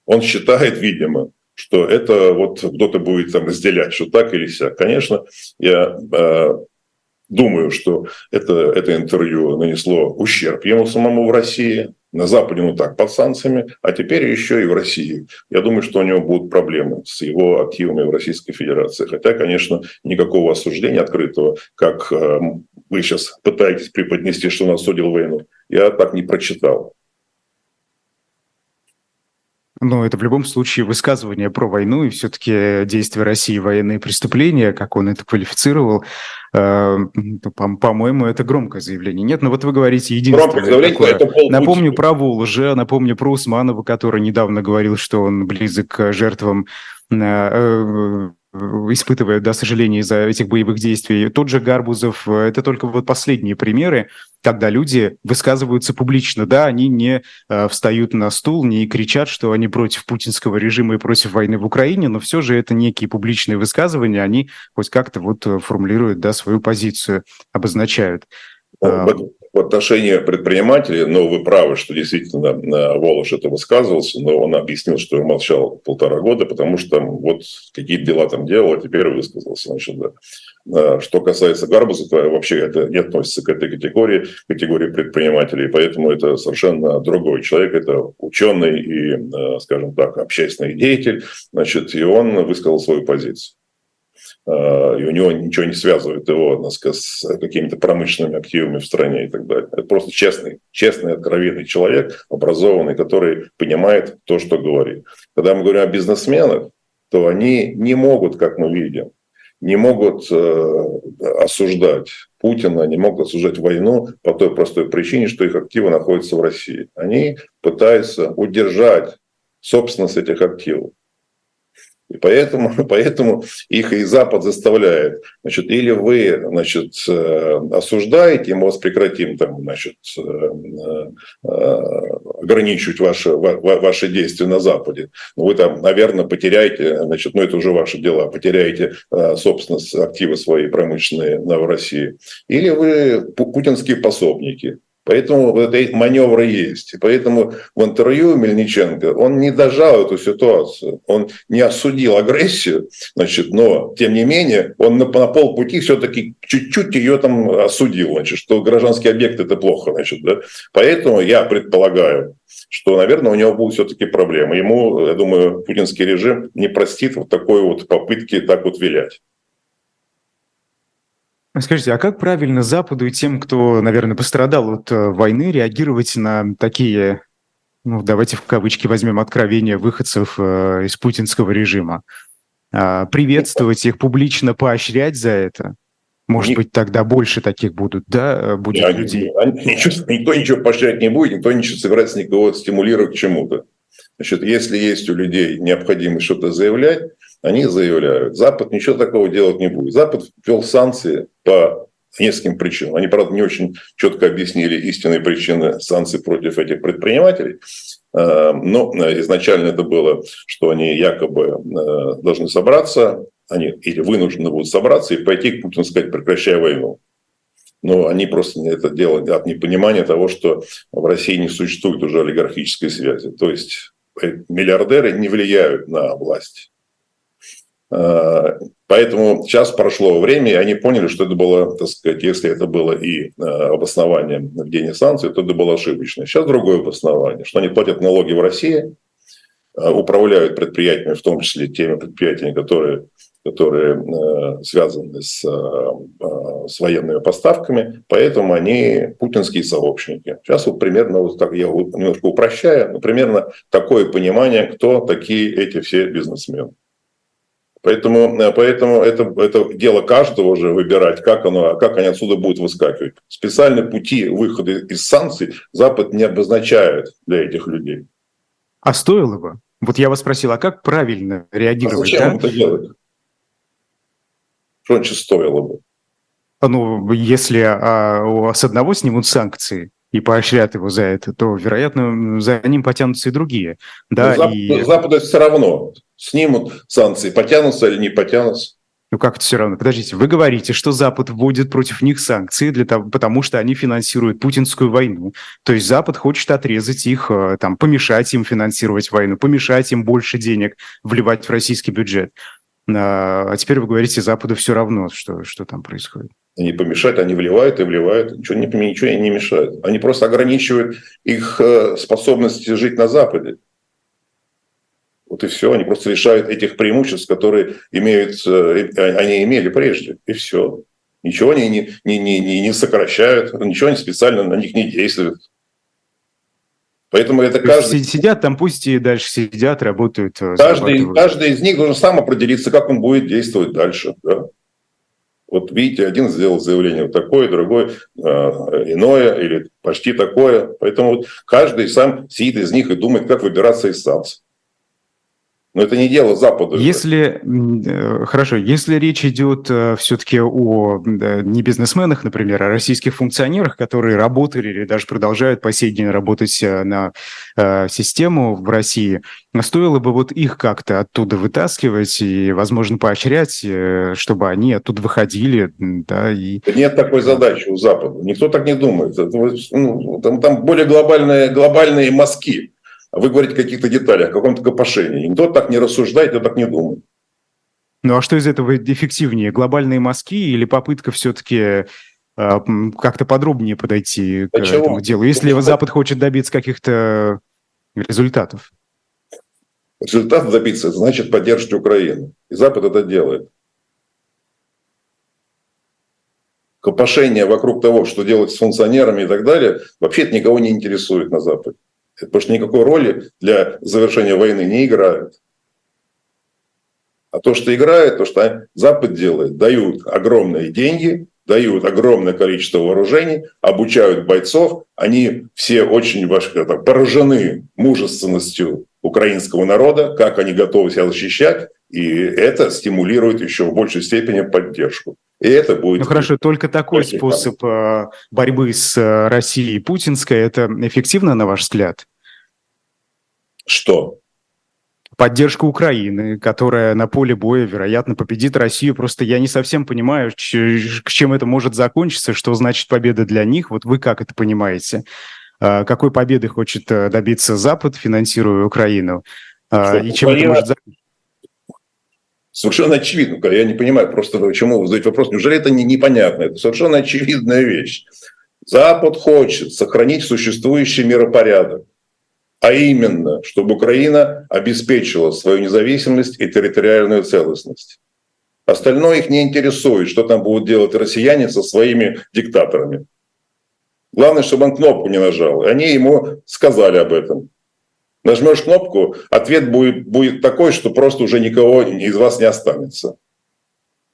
B: Он считает, видимо, что это вот кто-то будет там разделять, что так или сяк. Конечно, я э, думаю, что это, это интервью нанесло ущерб ему самому в России, на Западе, ну так, под санкциями, а теперь еще и в России. Я думаю, что у него будут проблемы с его активами в Российской Федерации. Хотя, конечно, никакого осуждения открытого, как э, вы сейчас пытаетесь преподнести, что он осудил войну, я так не прочитал.
A: Но это в любом случае высказывание про войну и все-таки действия России военные преступления, как он это квалифицировал, по-моему, это громкое заявление. Нет, но ну вот вы говорите единственное заявление, такое. Это напомню про Волжа, напомню про Усманова, который недавно говорил, что он близок к жертвам э, испытывая, да, сожаление из-за этих боевых действий. Тот же Гарбузов, э, это только вот последние примеры, когда люди высказываются публично. Да, они не э, встают на стул, не кричат, что они против путинского режима и против войны в Украине, но все же это некие публичные высказывания, они хоть как-то вот э, формулируют, да, свою позицию, обозначают.
B: Ну, в отношении предпринимателей, но вы правы, что действительно Волош это высказывался, но он объяснил, что молчал полтора года, потому что вот какие дела там делал, а теперь высказался. Значит, да. Что касается Гарбуза, то вообще это не относится к этой категории, категории предпринимателей, поэтому это совершенно другой человек, это ученый и, скажем так, общественный деятель, значит, и он высказал свою позицию. А, и у него ничего не связывает его сказать, с какими-то промышленными активами в стране и так далее. Это просто честный, честный, откровенный человек, образованный, который понимает то, что говорит. Когда мы говорим о бизнесменах, то они не могут, как мы видим, не могут э, осуждать Путина, не могут осуждать войну по той простой причине, что их активы находятся в России. Они пытаются удержать собственность этих активов. И поэтому, поэтому их и Запад заставляет. Значит, или вы значит, э, осуждаете, мы вас прекратим там, значит, э, э, ограничивать ваши, ваши действия на Западе. Но вы там, наверное, потеряете, значит, ну это уже ваши дела, потеряете собственность, активы свои промышленные в России. Или вы путинские пособники. Поэтому вот эти маневры есть. И поэтому в интервью Мельниченко он не дожал эту ситуацию. Он не осудил агрессию, значит, но тем не менее он на, на полпути все-таки чуть-чуть ее там осудил, значит, что гражданский объект это плохо. Значит, да? Поэтому я предполагаю, что, наверное, у него будут все-таки проблемы. Ему, я думаю, путинский режим не простит вот такой вот попытки так вот вилять.
A: Скажите, а как правильно Западу и тем, кто, наверное, пострадал от э, войны, реагировать на такие, ну, давайте в кавычки возьмем, откровения выходцев э, из путинского режима? А, приветствовать их, публично поощрять за это? Может быть, тогда больше таких будут, да, э, будет
B: Нет, людей? Ничего, никто ничего поощрять не будет, никто ничего собирается никого стимулировать к чему-то. Значит, если есть у людей необходимость что-то заявлять, они заявляют. Запад ничего такого делать не будет. Запад ввел санкции по нескольким причинам. Они, правда, не очень четко объяснили истинные причины санкций против этих предпринимателей. Э, но изначально это было, что они якобы э, должны собраться, они или вынуждены будут собраться и пойти к Путину сказать, прекращай войну. Но они просто это делают от непонимания того, что в России не существует уже олигархической связи. То есть э, миллиардеры не влияют на власть. Э, поэтому сейчас прошло время, и они поняли, что это было, так сказать, если это было и э, обоснование введения санкций, то это было ошибочно. Сейчас другое обоснование, что они платят налоги в России, э, управляют предприятиями, в том числе теми предприятиями, которые, которые связаны с, с военными поставками, поэтому они путинские сообщники. Сейчас вот примерно, вот так я немножко упрощаю, но примерно такое понимание, кто такие эти все бизнесмены. Поэтому, э, поэтому это, это дело каждого уже выбирать, как, оно, как они отсюда будут выскакивать. Специальные пути выхода из санкций Запад не обозначает для этих людей.
A: А стоило бы? Вот я вас спросил, а как правильно реагировать? А
B: зачем да? это делать? Что значит стоило бы?
A: Ну, если а, с одного снимут санкции, и поощрят его за это, то, вероятно, за ним потянутся и другие. Да,
B: Запад, и... Западу все равно, снимут санкции, потянутся или не потянутся.
A: Ну как это все равно? Подождите, вы говорите, что Запад вводит против них санкции, для того, потому что они финансируют путинскую войну. То есть Запад хочет отрезать их, э, там, помешать им финансировать войну, помешать им больше денег вливать в российский бюджет. А, а теперь вы говорите, Западу все равно, что, что там происходит.
B: Они помешают, они вливают и вливают, ничего не, ничего не мешают. Они просто ограничивают их э, способность жить на Западе. Вот и все. Они просто лишают этих преимуществ, которые имеют, э, они имели прежде. И все. Ничего они не, не, не, не, не сокращают, ничего они специально на них не действуют. Поэтому это каждый...
A: Сидят там, пусть и дальше сидят, работают.
B: Э, каждый, каждый из них должен сам определиться, как он будет действовать дальше. Да? Вот видите, один сделал заявление вот такое, другой э, иное или почти такое. Поэтому вот каждый сам сидит из них и думает, как выбираться из санкций. Но это не дело Запада.
A: Если, э, хорошо, если речь идет э, все-таки о не бизнесменах, например, а российских функционерах, которые работали или даже продолжают по сей день работать э, на систему в России, стоило бы вот их как-то оттуда вытаскивать и, возможно, поощрять, чтобы они оттуда выходили, да, и...
B: Нет такой задачи у Запада. Никто так не думает. Ну, там, там более глобальные, глобальные мазки вы говорите о каких-то деталях, о каком-то копошении. Никто так не рассуждает, никто так не думает.
A: Ну а что из этого эффективнее? Глобальные мазки или попытка все-таки э, как-то подробнее подойти к чего? этому делу, если Почему? Запад хочет добиться каких-то результатов?
B: Результат добиться, значит поддержать Украину. И Запад это делает. Копошение вокруг того, что делать с функционерами и так далее, вообще это никого не интересует на Западе потому что никакой роли для завершения войны не играют. А то, что играет, то, что Запад делает, дают огромные деньги, дают огромное количество вооружений, обучают бойцов, они все очень так, поражены мужественностью украинского народа, как они готовы себя защищать, и это стимулирует еще в большей степени поддержку. И это будет...
A: Ну хорошо, только такой способ э, борьбы с э, Россией путинской, это эффективно, на ваш взгляд?
B: Что?
A: Поддержка Украины, которая на поле боя, вероятно, победит Россию. Просто я не совсем понимаю, к чем это может закончиться, что значит победа для них. Вот вы как это понимаете? А, какой победы хочет э, добиться Запад, финансируя Украину? А, что, и чем Украина... это может закончиться?
B: Совершенно очевидно. Я не понимаю просто, почему вы задаете вопрос. Неужели это не, непонятно? Это совершенно очевидная вещь. Запад хочет сохранить существующий миропорядок а именно, чтобы Украина обеспечила свою независимость и территориальную целостность. Остальное их не интересует, что там будут делать россияне со своими диктаторами. Главное, чтобы он кнопку не нажал. Они ему сказали об этом. Нажмешь кнопку, ответ будет, будет такой, что просто уже никого из вас не останется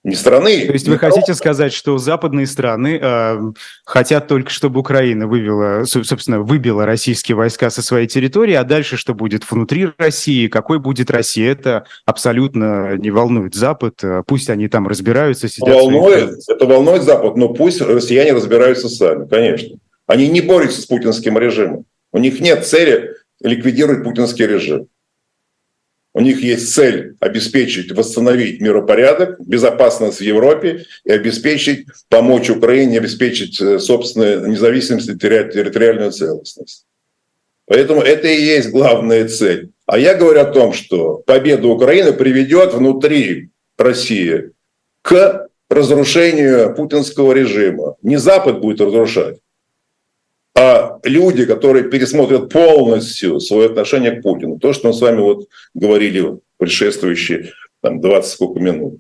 B: не страны.
A: То есть вы никого. хотите сказать, что западные страны э, хотят только, чтобы Украина вывела, собственно, выбила российские войска со своей территории, а дальше что будет внутри России, какой будет Россия, это абсолютно не волнует Запад. Э, пусть они там разбираются.
B: Сидят волнует, это волнует Запад, но пусть россияне разбираются сами, конечно. Они не борются с путинским режимом. У них нет цели ликвидировать путинский режим. У них есть цель обеспечить, восстановить миропорядок, безопасность в Европе и обеспечить, помочь Украине обеспечить э, собственную независимость и территориальную целостность. Поэтому это и есть главная цель. А я говорю о том, что победа Украины приведет внутри России к разрушению путинского режима. Не Запад будет разрушать, а люди, которые пересмотрят полностью свое отношение к Путину, то, что мы с вами вот говорили предшествующие там, 20 сколько минут.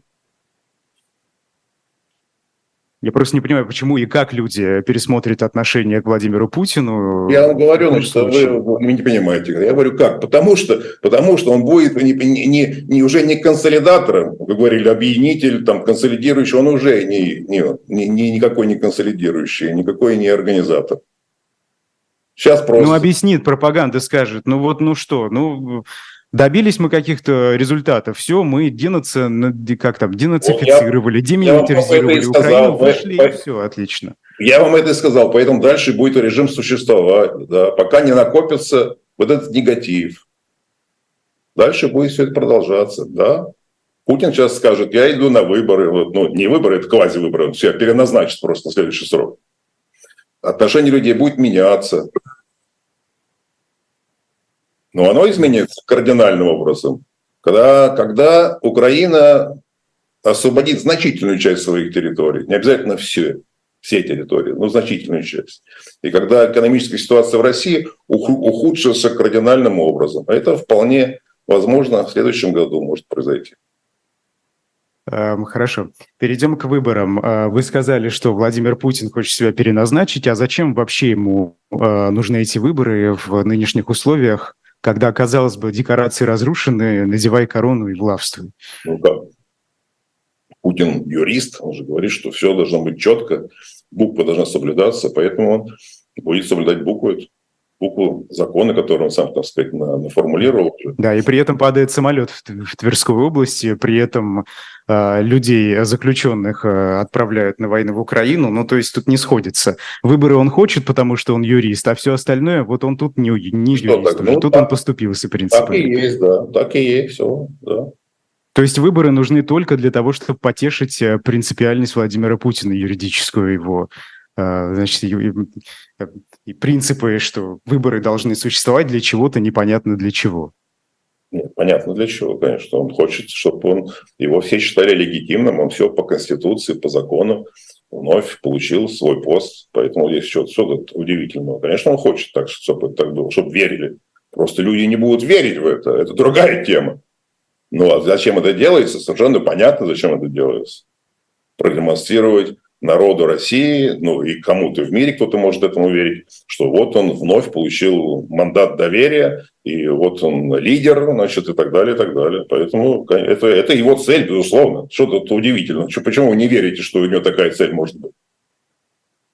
A: Я просто не понимаю, почему и как люди пересмотрят отношение к Владимиру Путину.
B: Я вам говорю, ну, что вы, вы не понимаете. Я говорю, как? Потому что, потому что он будет не, не, не, уже не консолидатором, вы говорили, объединитель, там, консолидирующий, он уже не, не, не, никакой не консолидирующий, никакой не организатор.
A: Сейчас просто. Ну, объяснит пропаганда, скажет, ну вот, ну что, ну, добились мы каких-то результатов, все, мы денаци, как там, денацифицировали, демилитаризировали Украину, вышли, по... и все, отлично.
B: Я вам это и сказал, поэтому дальше будет режим существовать, да, пока не накопится вот этот негатив. Дальше будет все это продолжаться, да. Путин сейчас скажет, я иду на выборы, вот, ну, не выборы, это квази-выборы, все, переназначит просто на следующий срок отношение людей будет меняться. Но оно изменится кардинальным образом. Когда, когда Украина освободит значительную часть своих территорий, не обязательно все, все территории, но значительную часть. И когда экономическая ситуация в России ухудшится кардинальным образом. Это вполне возможно в следующем году может произойти.
A: Эм, хорошо. Перейдем к выборам. Э, вы сказали, что Владимир Путин хочет себя переназначить. А зачем вообще ему э, нужны эти выборы в нынешних условиях, когда, казалось бы, декорации разрушены, надевай корону и властвуй? Ну да.
B: Путин юрист, он же говорит, что все должно быть четко, буква должна соблюдаться, поэтому он будет соблюдать букву эту букву закона, который он сам, так сказать, наформулировал.
A: Да, и при этом падает самолет в Тверской области, при этом э, людей, заключенных, э, отправляют на войну в Украину. Ну, то есть тут не сходится. Выборы он хочет, потому что он юрист, а все остальное, вот он тут не, не что юрист. Так? Ну, тут так, он поступился принципами.
B: Так и есть, да, так и есть, все, да.
A: То есть выборы нужны только для того, чтобы потешить э, принципиальность Владимира Путина, юридическую его значит, и, и принципы, что выборы должны существовать для чего-то, непонятно для чего.
B: Нет, понятно для чего, конечно. Он хочет, чтобы он, его все считали легитимным, он все по Конституции, по закону вновь получил свой пост. Поэтому здесь что-то, что удивительного. Конечно, он хочет так, чтобы так было, чтобы верили. Просто люди не будут верить в это. Это другая тема. Ну а зачем это делается? Совершенно понятно, зачем это делается. Продемонстрировать народу России, ну и кому-то в мире кто-то может этому верить, что вот он вновь получил мандат доверия, и вот он лидер, значит, и так далее, и так далее. Поэтому это, это его цель, безусловно. Что тут удивительно. Почему вы не верите, что у него такая цель может быть?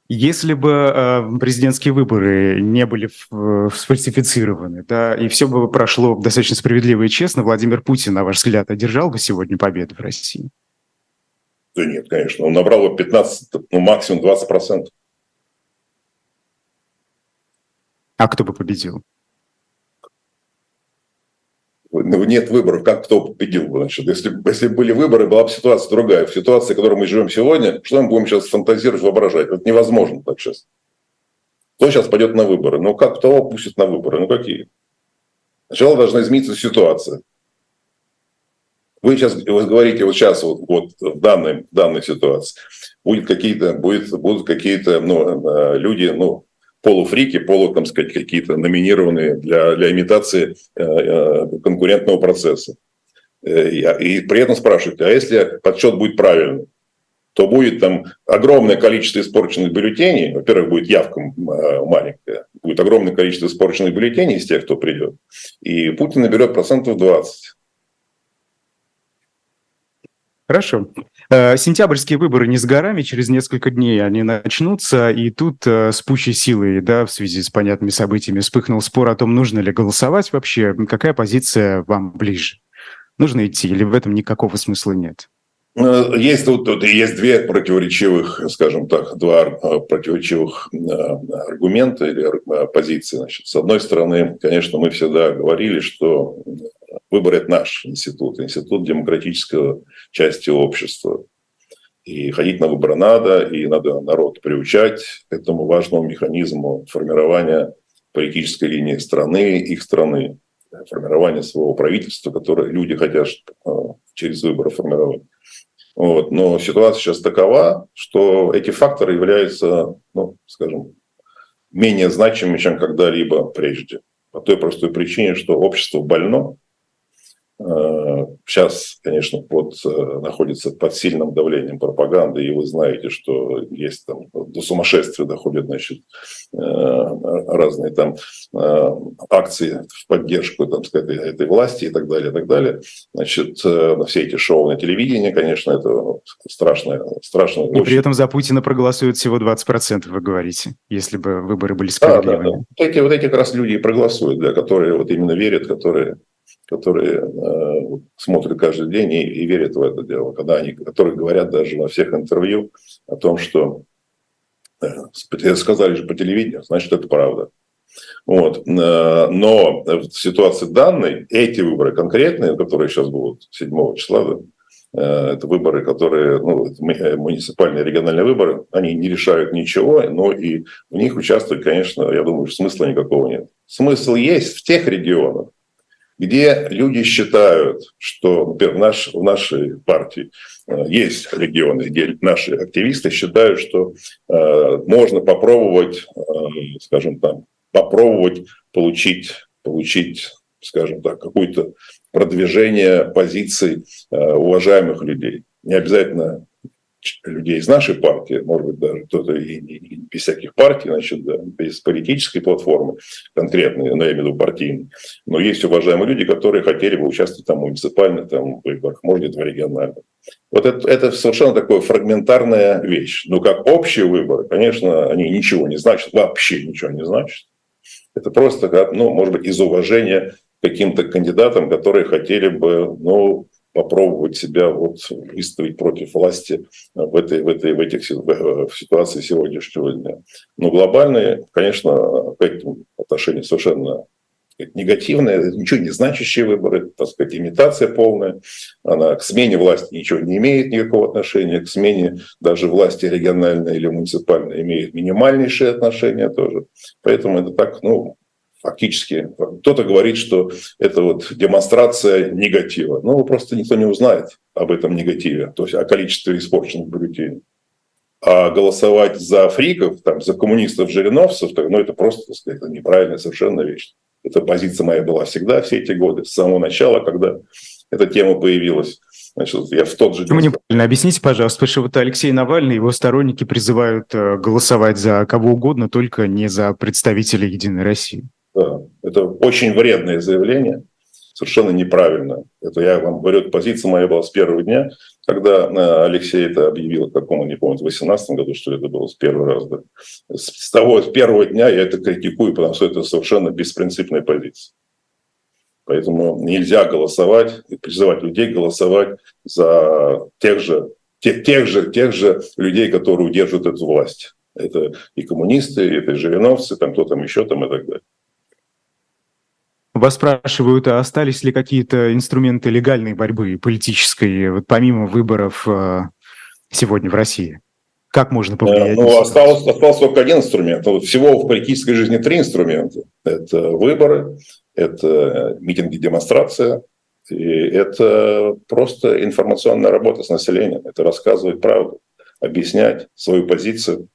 A: Если бы э, президентские выборы не были э, сфальсифицированы, да, и все бы прошло достаточно справедливо и честно, Владимир Путин, на ваш взгляд, одержал бы сегодня победу в России?
B: Да нет, конечно. Он набрал бы 15, ну максимум 20 процентов.
A: А кто бы победил?
B: Ну, нет выборов, как кто победил бы. Значит, если, если были выборы, была бы ситуация другая. В ситуации, в которой мы живем сегодня, что мы будем сейчас фантазировать, воображать? Это невозможно так сейчас. Кто сейчас пойдет на выборы? Ну как, кто пустит на выборы? Ну какие? Сначала должна измениться ситуация. Вы сейчас вы говорите, вот сейчас вот, вот в данной, в данной ситуации будет какие-то, будет, будут какие-то ну, э, люди, ну, полуфрики, полу, там сказать, какие-то номинированные для, для имитации э, э, конкурентного процесса. и при этом спрашивают, а если подсчет будет правильный, то будет там огромное количество испорченных бюллетеней. Во-первых, будет явка маленькая, будет огромное количество испорченных бюллетеней из тех, кто придет. И Путин наберет процентов 20.
A: Хорошо. Э, сентябрьские выборы не с горами, через несколько дней они начнутся, и тут э, с пущей силой, да, в связи с понятными событиями, вспыхнул спор о том, нужно ли голосовать вообще. Какая позиция вам ближе? Нужно идти или в этом никакого смысла нет?
B: Э, есть тут, тут есть две противоречивых, скажем так, два противоречивых аргумента или позиции. Значит, с одной стороны, конечно, мы всегда говорили, что Это наш институт, институт демократического части общества. И ходить на выборы надо, и надо народ приучать к этому важному механизму формирования политической линии страны, их страны, формирования своего правительства, которое люди хотят э, через выборы формировать. Вот. Но ситуация сейчас такова, что эти факторы являются, ну, скажем, менее значимыми, чем когда-либо прежде. По той простой причине, что общество больно, сейчас, конечно, под, э, находится под сильным давлением пропаганды, и вы знаете, что есть там до сумасшествия доходят, значит, э, разные там акции в поддержку, там сказать, этой власти и так далее, и так далее. Значит, все эти шоу на телевидении, конечно, это страшное, страшное.
A: И очень... при этом за Путина проголосуют всего 20%, вы говорите, если бы выборы были справедливыми. Да, да, да.
B: Вот, эти, вот эти как раз люди и проголосуют, да, которые вот именно верят, которые которые э, смотрят каждый день и, и верят в это дело, когда они, которые говорят даже во всех интервью о том, что э, сказали же по телевидению, значит, это правда. Вот. Э, но в ситуации данной эти выборы конкретные, которые сейчас будут 7 числа, да, э, это выборы, которые, ну, э, муниципальные региональные выборы, они не решают ничего, но и в них участвовать, конечно, я думаю, смысла никакого нет. Смысл есть в тех регионах, где люди считают, что, например, в, наш, в нашей партии э, есть регионы, где наши активисты считают, что э, можно попробовать, э, скажем там, попробовать получить, получить, скажем так, какое-то продвижение позиций э, уважаемых людей. Не обязательно людей из нашей партии, может быть, даже кто-то и, и, и без всяких партий, значит, да, без политической платформы конкретной, но я имею в виду партийной. Но есть уважаемые люди, которые хотели бы участвовать там, в муниципальных там, выборах, может быть, в региональных. Вот это, это совершенно такая фрагментарная вещь. Но как общие выборы, конечно, они ничего не значат, вообще ничего не значат. Это просто, ну, может быть, из уважения каким-то кандидатам, которые хотели бы, ну, попробовать себя вот выставить против власти в этой, в этой, в этих в ситуации сегодняшнего дня. Но глобальные, конечно, к этим отношения совершенно негативные, ничего не значащие выборы, так сказать, имитация полная. Она к смене власти ничего не имеет никакого отношения, к смене даже власти региональной или муниципальной имеет минимальнейшие отношения тоже. Поэтому это так, ну, фактически кто-то говорит, что это вот демонстрация негатива. Ну, просто никто не узнает об этом негативе, то есть о количестве испорченных бюллетеней. А голосовать за фриков, там, за коммунистов-жириновцев, ну, это просто, так сказать, неправильная совершенно вещь. Эта позиция моя была всегда все эти годы, с самого начала, когда эта тема появилась. Значит, я в тот же
A: день... неправильно? Объясните, пожалуйста, потому что вот Алексей Навальный, его сторонники призывают э, голосовать за кого угодно, только не за представителей Единой России.
B: Да, это очень вредное заявление, совершенно неправильно. Это я вам говорю, позиция моя была с первого дня, когда э, Алексей это объявил, в каком, не помню, в 2018 году, что это было с первого раза. Да. С того, с первого дня я это критикую, потому что это совершенно беспринципная позиция. Поэтому нельзя голосовать и призывать людей голосовать за тех же, тех, тех, же, тех же людей, которые удерживают эту власть. Это и коммунисты, это и жириновцы, там кто там еще там и так далее.
A: Вас спрашивают, а остались ли какие-то инструменты легальной борьбы политической, вот помимо выборов э, сегодня в России? Как можно повлиять?
B: Ну, остался, остался только один инструмент. Всего в политической жизни три инструмента. Это выборы, это митинги, демонстрация, и это просто информационная работа с населением. Это рассказывать правду, объяснять свою позицию,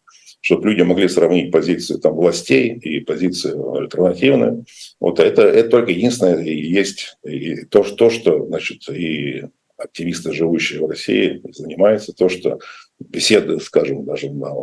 B: чтобы люди могли сравнить позиции там, властей и позиции альтернативные. Вот это, это только единственное есть и то, то, что значит, и активисты, живущие в России, занимаются, то, что беседы, скажем, даже на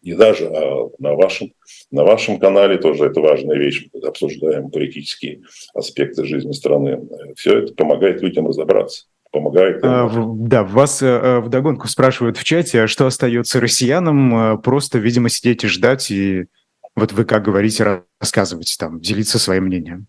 B: не даже, а на вашем, на вашем канале тоже это важная вещь. Мы обсуждаем политические аспекты жизни страны. Все это помогает людям разобраться помогает. А,
A: да, вас э, э, вдогонку спрашивают в чате, а что остается россиянам? Э, просто, видимо, сидеть и ждать, и вот вы, как говорите, рассказывать, там, делиться своим мнением.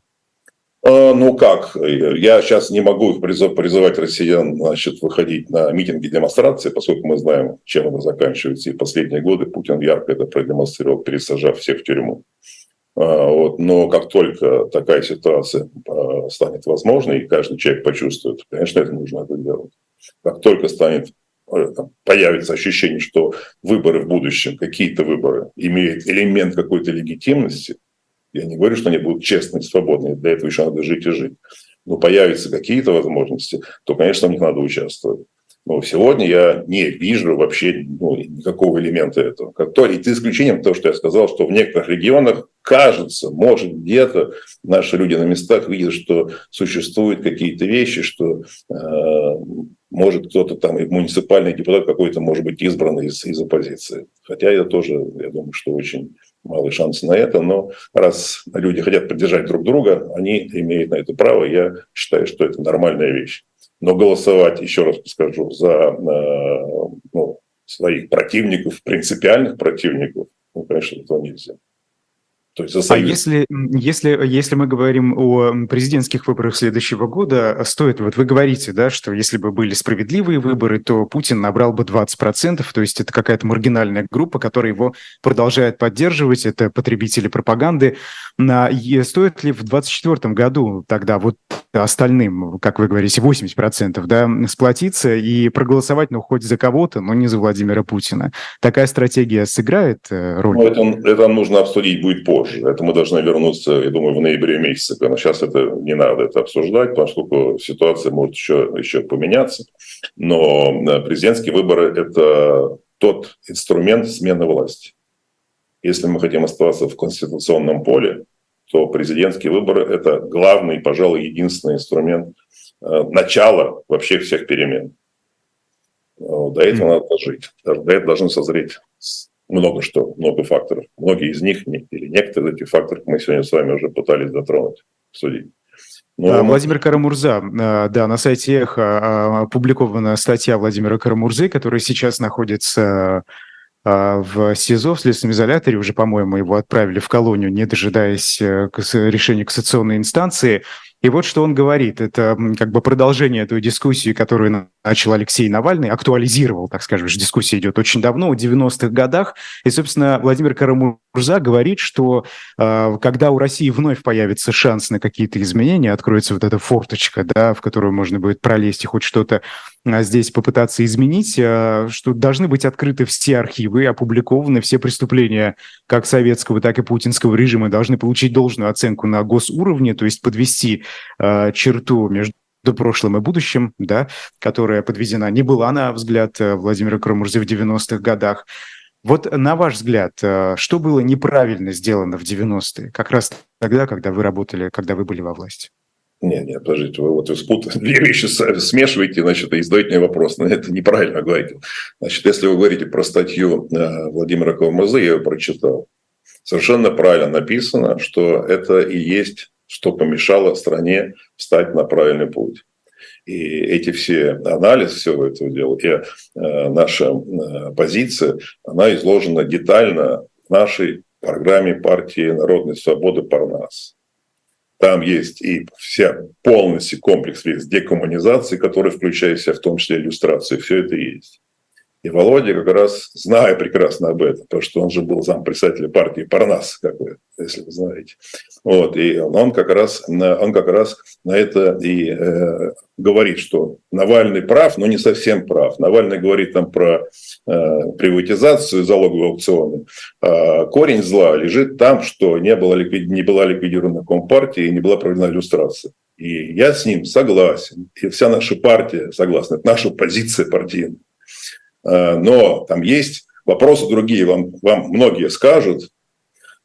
B: А, ну как, я сейчас не могу их призывать россиян значит, выходить на митинги, демонстрации, поскольку мы знаем, чем это заканчивается. И в последние годы Путин ярко это продемонстрировал, пересажав всех в тюрьму. А, вот. Но как только такая ситуация а, станет возможной, и каждый человек почувствует, конечно, это нужно это делать. Как только станет э, появится ощущение, что выборы в будущем, какие-то выборы, имеют элемент какой-то легитимности, я не говорю, что они будут честные, свободные, для этого еще надо жить и жить, но появятся какие-то возможности, то, конечно, в них надо участвовать. Но сегодня я не вижу вообще ну, никакого элемента этого. И за исключением того, что я сказал, что в некоторых регионах кажется, может где-то наши люди на местах видят, что существуют какие-то вещи, что э, может кто-то там, и муниципальный депутат какой-то может быть избран из, из оппозиции. Хотя я тоже, я думаю, что очень малый шанс на это, но раз люди хотят поддержать друг друга, они имеют на это право, я считаю, что это нормальная вещь. Но голосовать, еще раз скажу, за э, ну, своих противников, принципиальных противников, ну, конечно, этого нельзя.
A: То есть за А если, если, если мы говорим о президентских выборах следующего года, стоит, вот вы говорите, да, что если бы были справедливые выборы, то Путин набрал бы 20%, то есть это какая-то маргинальная группа, которая его продолжает поддерживать, это потребители пропаганды. И стоит ли в 2024 году тогда вот остальным, как вы говорите, 80%, да, сплотиться и проголосовать, ну, хоть за кого-то, но не за Владимира Путина? Такая стратегия сыграет э, роль? Ну,
B: это, это нужно обсудить будет позже. Это мы должны вернуться, я думаю, в ноябре месяце. Потому сейчас это не надо это обсуждать, поскольку ситуация может еще, еще поменяться. Но э, президентские выборы – это тот инструмент смены власти. Если мы хотим оставаться в конституционном поле, то президентские выборы – это главный, пожалуй, единственный инструмент э, начала вообще всех перемен. До этого надо дожить. До этого должны созреть много что, много факторов. Многие из них или некоторые из этих факторов мы сегодня с вами уже пытались затронуть, обсудить.
A: Но... А, Владимир Карамурза, а, да, на сайте Эхо а, опубликована статья Владимира Карамурзы, который сейчас находится в СИЗО, в следственном изоляторе. Уже, по-моему, его отправили в колонию, не дожидаясь э, решения кассационной инстанции. И вот что он говорит. Это как бы продолжение той дискуссии, которую начал Алексей Навальный, актуализировал, так скажем, дискуссия идет очень давно, в 90-х годах. И, собственно, Владимир Карамурза говорит, что э, когда у России вновь появится шанс на какие-то изменения, откроется вот эта форточка, да, в которую можно будет пролезть и хоть что-то а, здесь попытаться изменить, э, что должны быть открыты все архивы, опубликованы все преступления как советского, так и путинского режима, должны получить должную оценку на госуровне, то есть подвести э, черту между прошлым и будущим, да, которая подведена, не была, на взгляд э, Владимира Крамурзы в 90-х годах. Вот на ваш взгляд, э, что было неправильно сделано в 90-е, как раз тогда, когда вы работали, когда вы были во власти?
B: Нет, нет, подождите, вы вот спутали, две вещи смешиваете, значит, и задаете мне вопрос, но это неправильно говорите. Значит, если вы говорите про статью э, Владимира Калмазы, я ее прочитал. Совершенно правильно написано, что это и есть что помешало стране встать на правильный путь. И эти все анализ всего этого дела, и э, наша э, позиция, она изложена детально в нашей программе партии Народной Свободы «Парнас». Там есть и вся полностью комплекс весь декоммунизации, который включает в себя в том числе иллюстрацию. Все это есть. И Володя как раз, зная прекрасно об этом, потому что он же был зампредседателя партии Парнас, как вы, если вы знаете. Вот, и он как раз, он как раз на это и э, говорит, что Навальный прав, но не совсем прав. Навальный говорит там про э, приватизацию, залоговые аукционы. А корень зла лежит там, что не, было не была ликвидирована Компартия и не была проведена иллюстрация. И я с ним согласен. И вся наша партия согласна. Это наша позиция партийная. Э, но там есть Вопросы другие вам, вам многие скажут,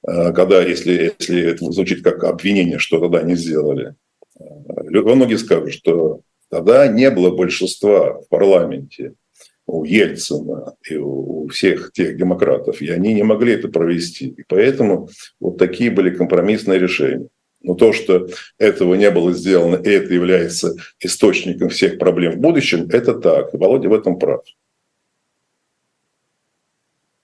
B: э, когда, если, если это звучит как обвинение, что тогда не сделали. Э, многие скажут, что тогда не было большинства в парламенте у Ельцина и у всех тех демократов, и они не могли это провести. И поэтому вот такие были компромиссные решения. Но то, что этого не было сделано, и это является источником всех проблем в будущем, это так. И Володя в этом прав.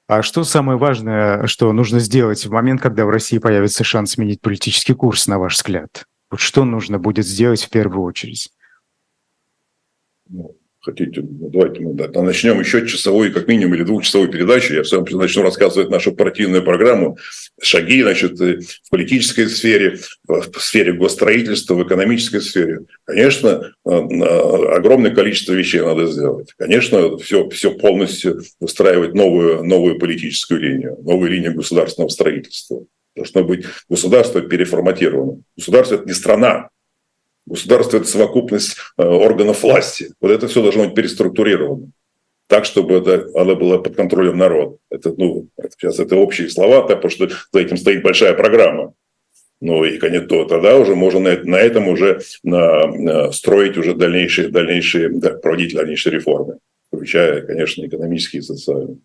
A: А что самое важное, что нужно сделать в момент, когда в России появится шанс сменить политический курс, на ваш взгляд? Вот что нужно будет сделать в первую очередь?
B: Ну, хотите, ну, давайте мы да, начнем еще часовую, как минимум, или двухчасовую передачу. Я сам начну рассказывать нашу партийную программу, шаги, значит, э, в политической сфере, в сфере госстроительства, в экономической сфере. Конечно, э, огромное количество вещей надо сделать. Конечно, все, все полностью выстраивать новую, новую политическую линию, новую линию государственного строительства. Должно быть государство переформатировано. Государство – это не страна, Государство – это совокупность э, органов власти. Вот это все должно быть переструктурировано так, чтобы это, оно было под контролем народа. Это, ну, это, сейчас это общие слова, так, потому что за этим стоит большая программа. Ну и, конечно, то, тогда уже можно на, на этом уже на, на строить уже дальнейшие, дальнейшие да, проводить дальнейшие реформы, включая, конечно, экономические и социальные.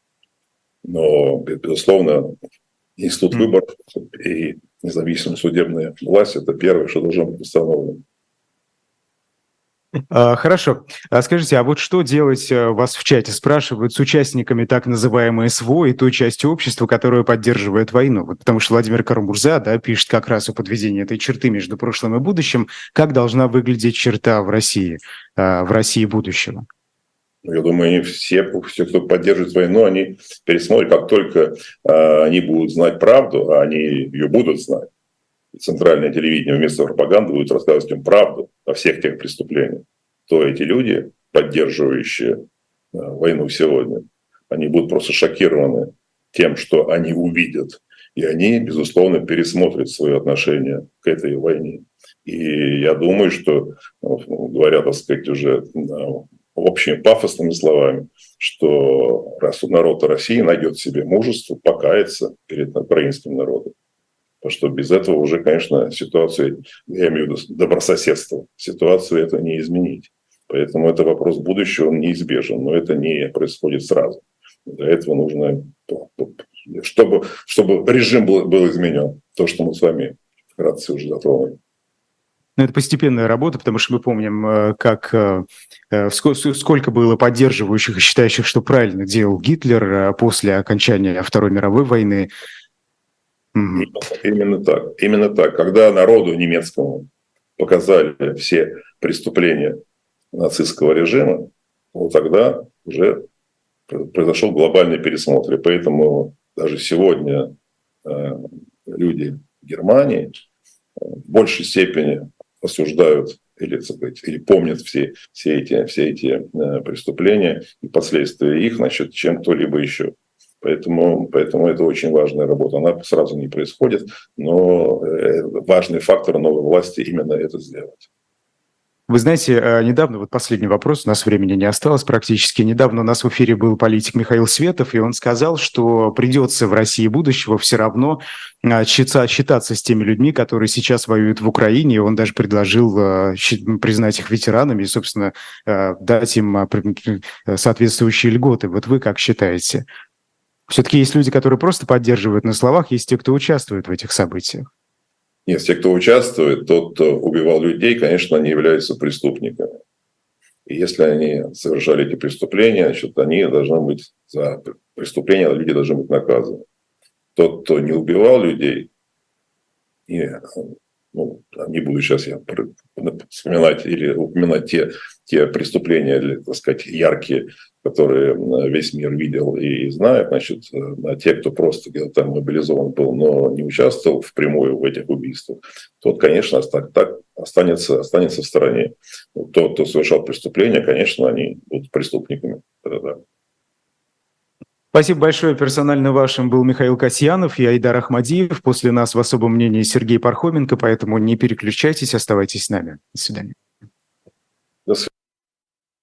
B: Но, безусловно, институт выборов и независимая судебная власть – это первое, что должно быть установлено.
A: А, хорошо. А скажите, а вот что делать, э, вас в чате спрашивают, с участниками так называемой СВО и той части общества, которая поддерживает войну? Вот потому что Владимир Карамурза да, пишет как раз о подведении этой черты между прошлым и будущим. Как должна выглядеть черта в России, а, в России будущего?
B: Я думаю, они все, все, кто поддерживает войну, они пересмотрят, как только они будут знать правду, а они ее будут знать, центральное телевидение вместо пропаганды будет рассказывать им правду о всех тех преступлениях, то эти люди, поддерживающие э, войну сегодня, они будут просто шокированы тем, что они увидят. И они, безусловно, пересмотрят свое отношение к этой войне. И я думаю, что, ну, говоря, так сказать, уже общими пафосными словами, что народ России найдет себе мужество покаяться перед украинским народом, Потому что без этого уже, конечно, ситуацию, я имею в виду добрососедство, ситуацию это не изменить. Поэтому это вопрос будущего, он неизбежен, но это не происходит сразу. Для этого нужно, чтобы, чтобы режим был, был изменен, то, что мы с вами вкратце уже затронули.
A: Но это постепенная работа, потому что мы помним, э, как э, э, сколько было поддерживающих и считающих, что правильно делал Гитлер после окончания Второй мировой войны.
B: Именно так. Именно так. Когда народу немецкому показали все преступления нацистского режима, вот тогда уже произошел глобальный пересмотр. И поэтому даже сегодня э, люди Германии в большей степени осуждают или, сказать, или помнят все, все эти, все эти э, преступления и последствия их, значит, чем кто-либо еще. Поэтому, поэтому это очень важная работа. Она сразу не происходит, но э, важный фактор новой власти именно это сделать.
A: Вы знаете, э, недавно, вот последний вопрос, у нас времени не осталось практически. Недавно у нас в эфире был политик Михаил Светов, и он сказал, что придется в России будущего все равно э, считаться с теми людьми, которые сейчас воюют в Украине. И он даже предложил признать их ветеранами и, собственно, дать им соответствующие льготы. Вот вы как считаете? Все-таки есть люди, которые просто поддерживают на словах, есть те, кто участвует в этих событиях.
B: Нет, те, кто участвует, тот, кто убивал людей, конечно, они являются преступниками. И если они совершали эти преступления, значит, они должны быть за преступления, люди должны быть наказаны. Тот, кто не убивал людей, и, ну, не буду сейчас я вспоминать или упоминать те, те преступления, так сказать, яркие, которые весь мир видел и знает, значит, э, те, кто просто где-то там мобилизован был, но не участвовал впрямую в этих убийствах, тот, конечно, так, так останется, останется в стороне. Тот, кто совершал преступления, конечно, они будут преступниками.
A: Спасибо большое. Персонально вашим был Михаил Касьянов и Айдар Ахмадиев. После нас в особом мнении Сергей Пархоменко, поэтому не переключайтесь, оставайтесь с нами. До свидания.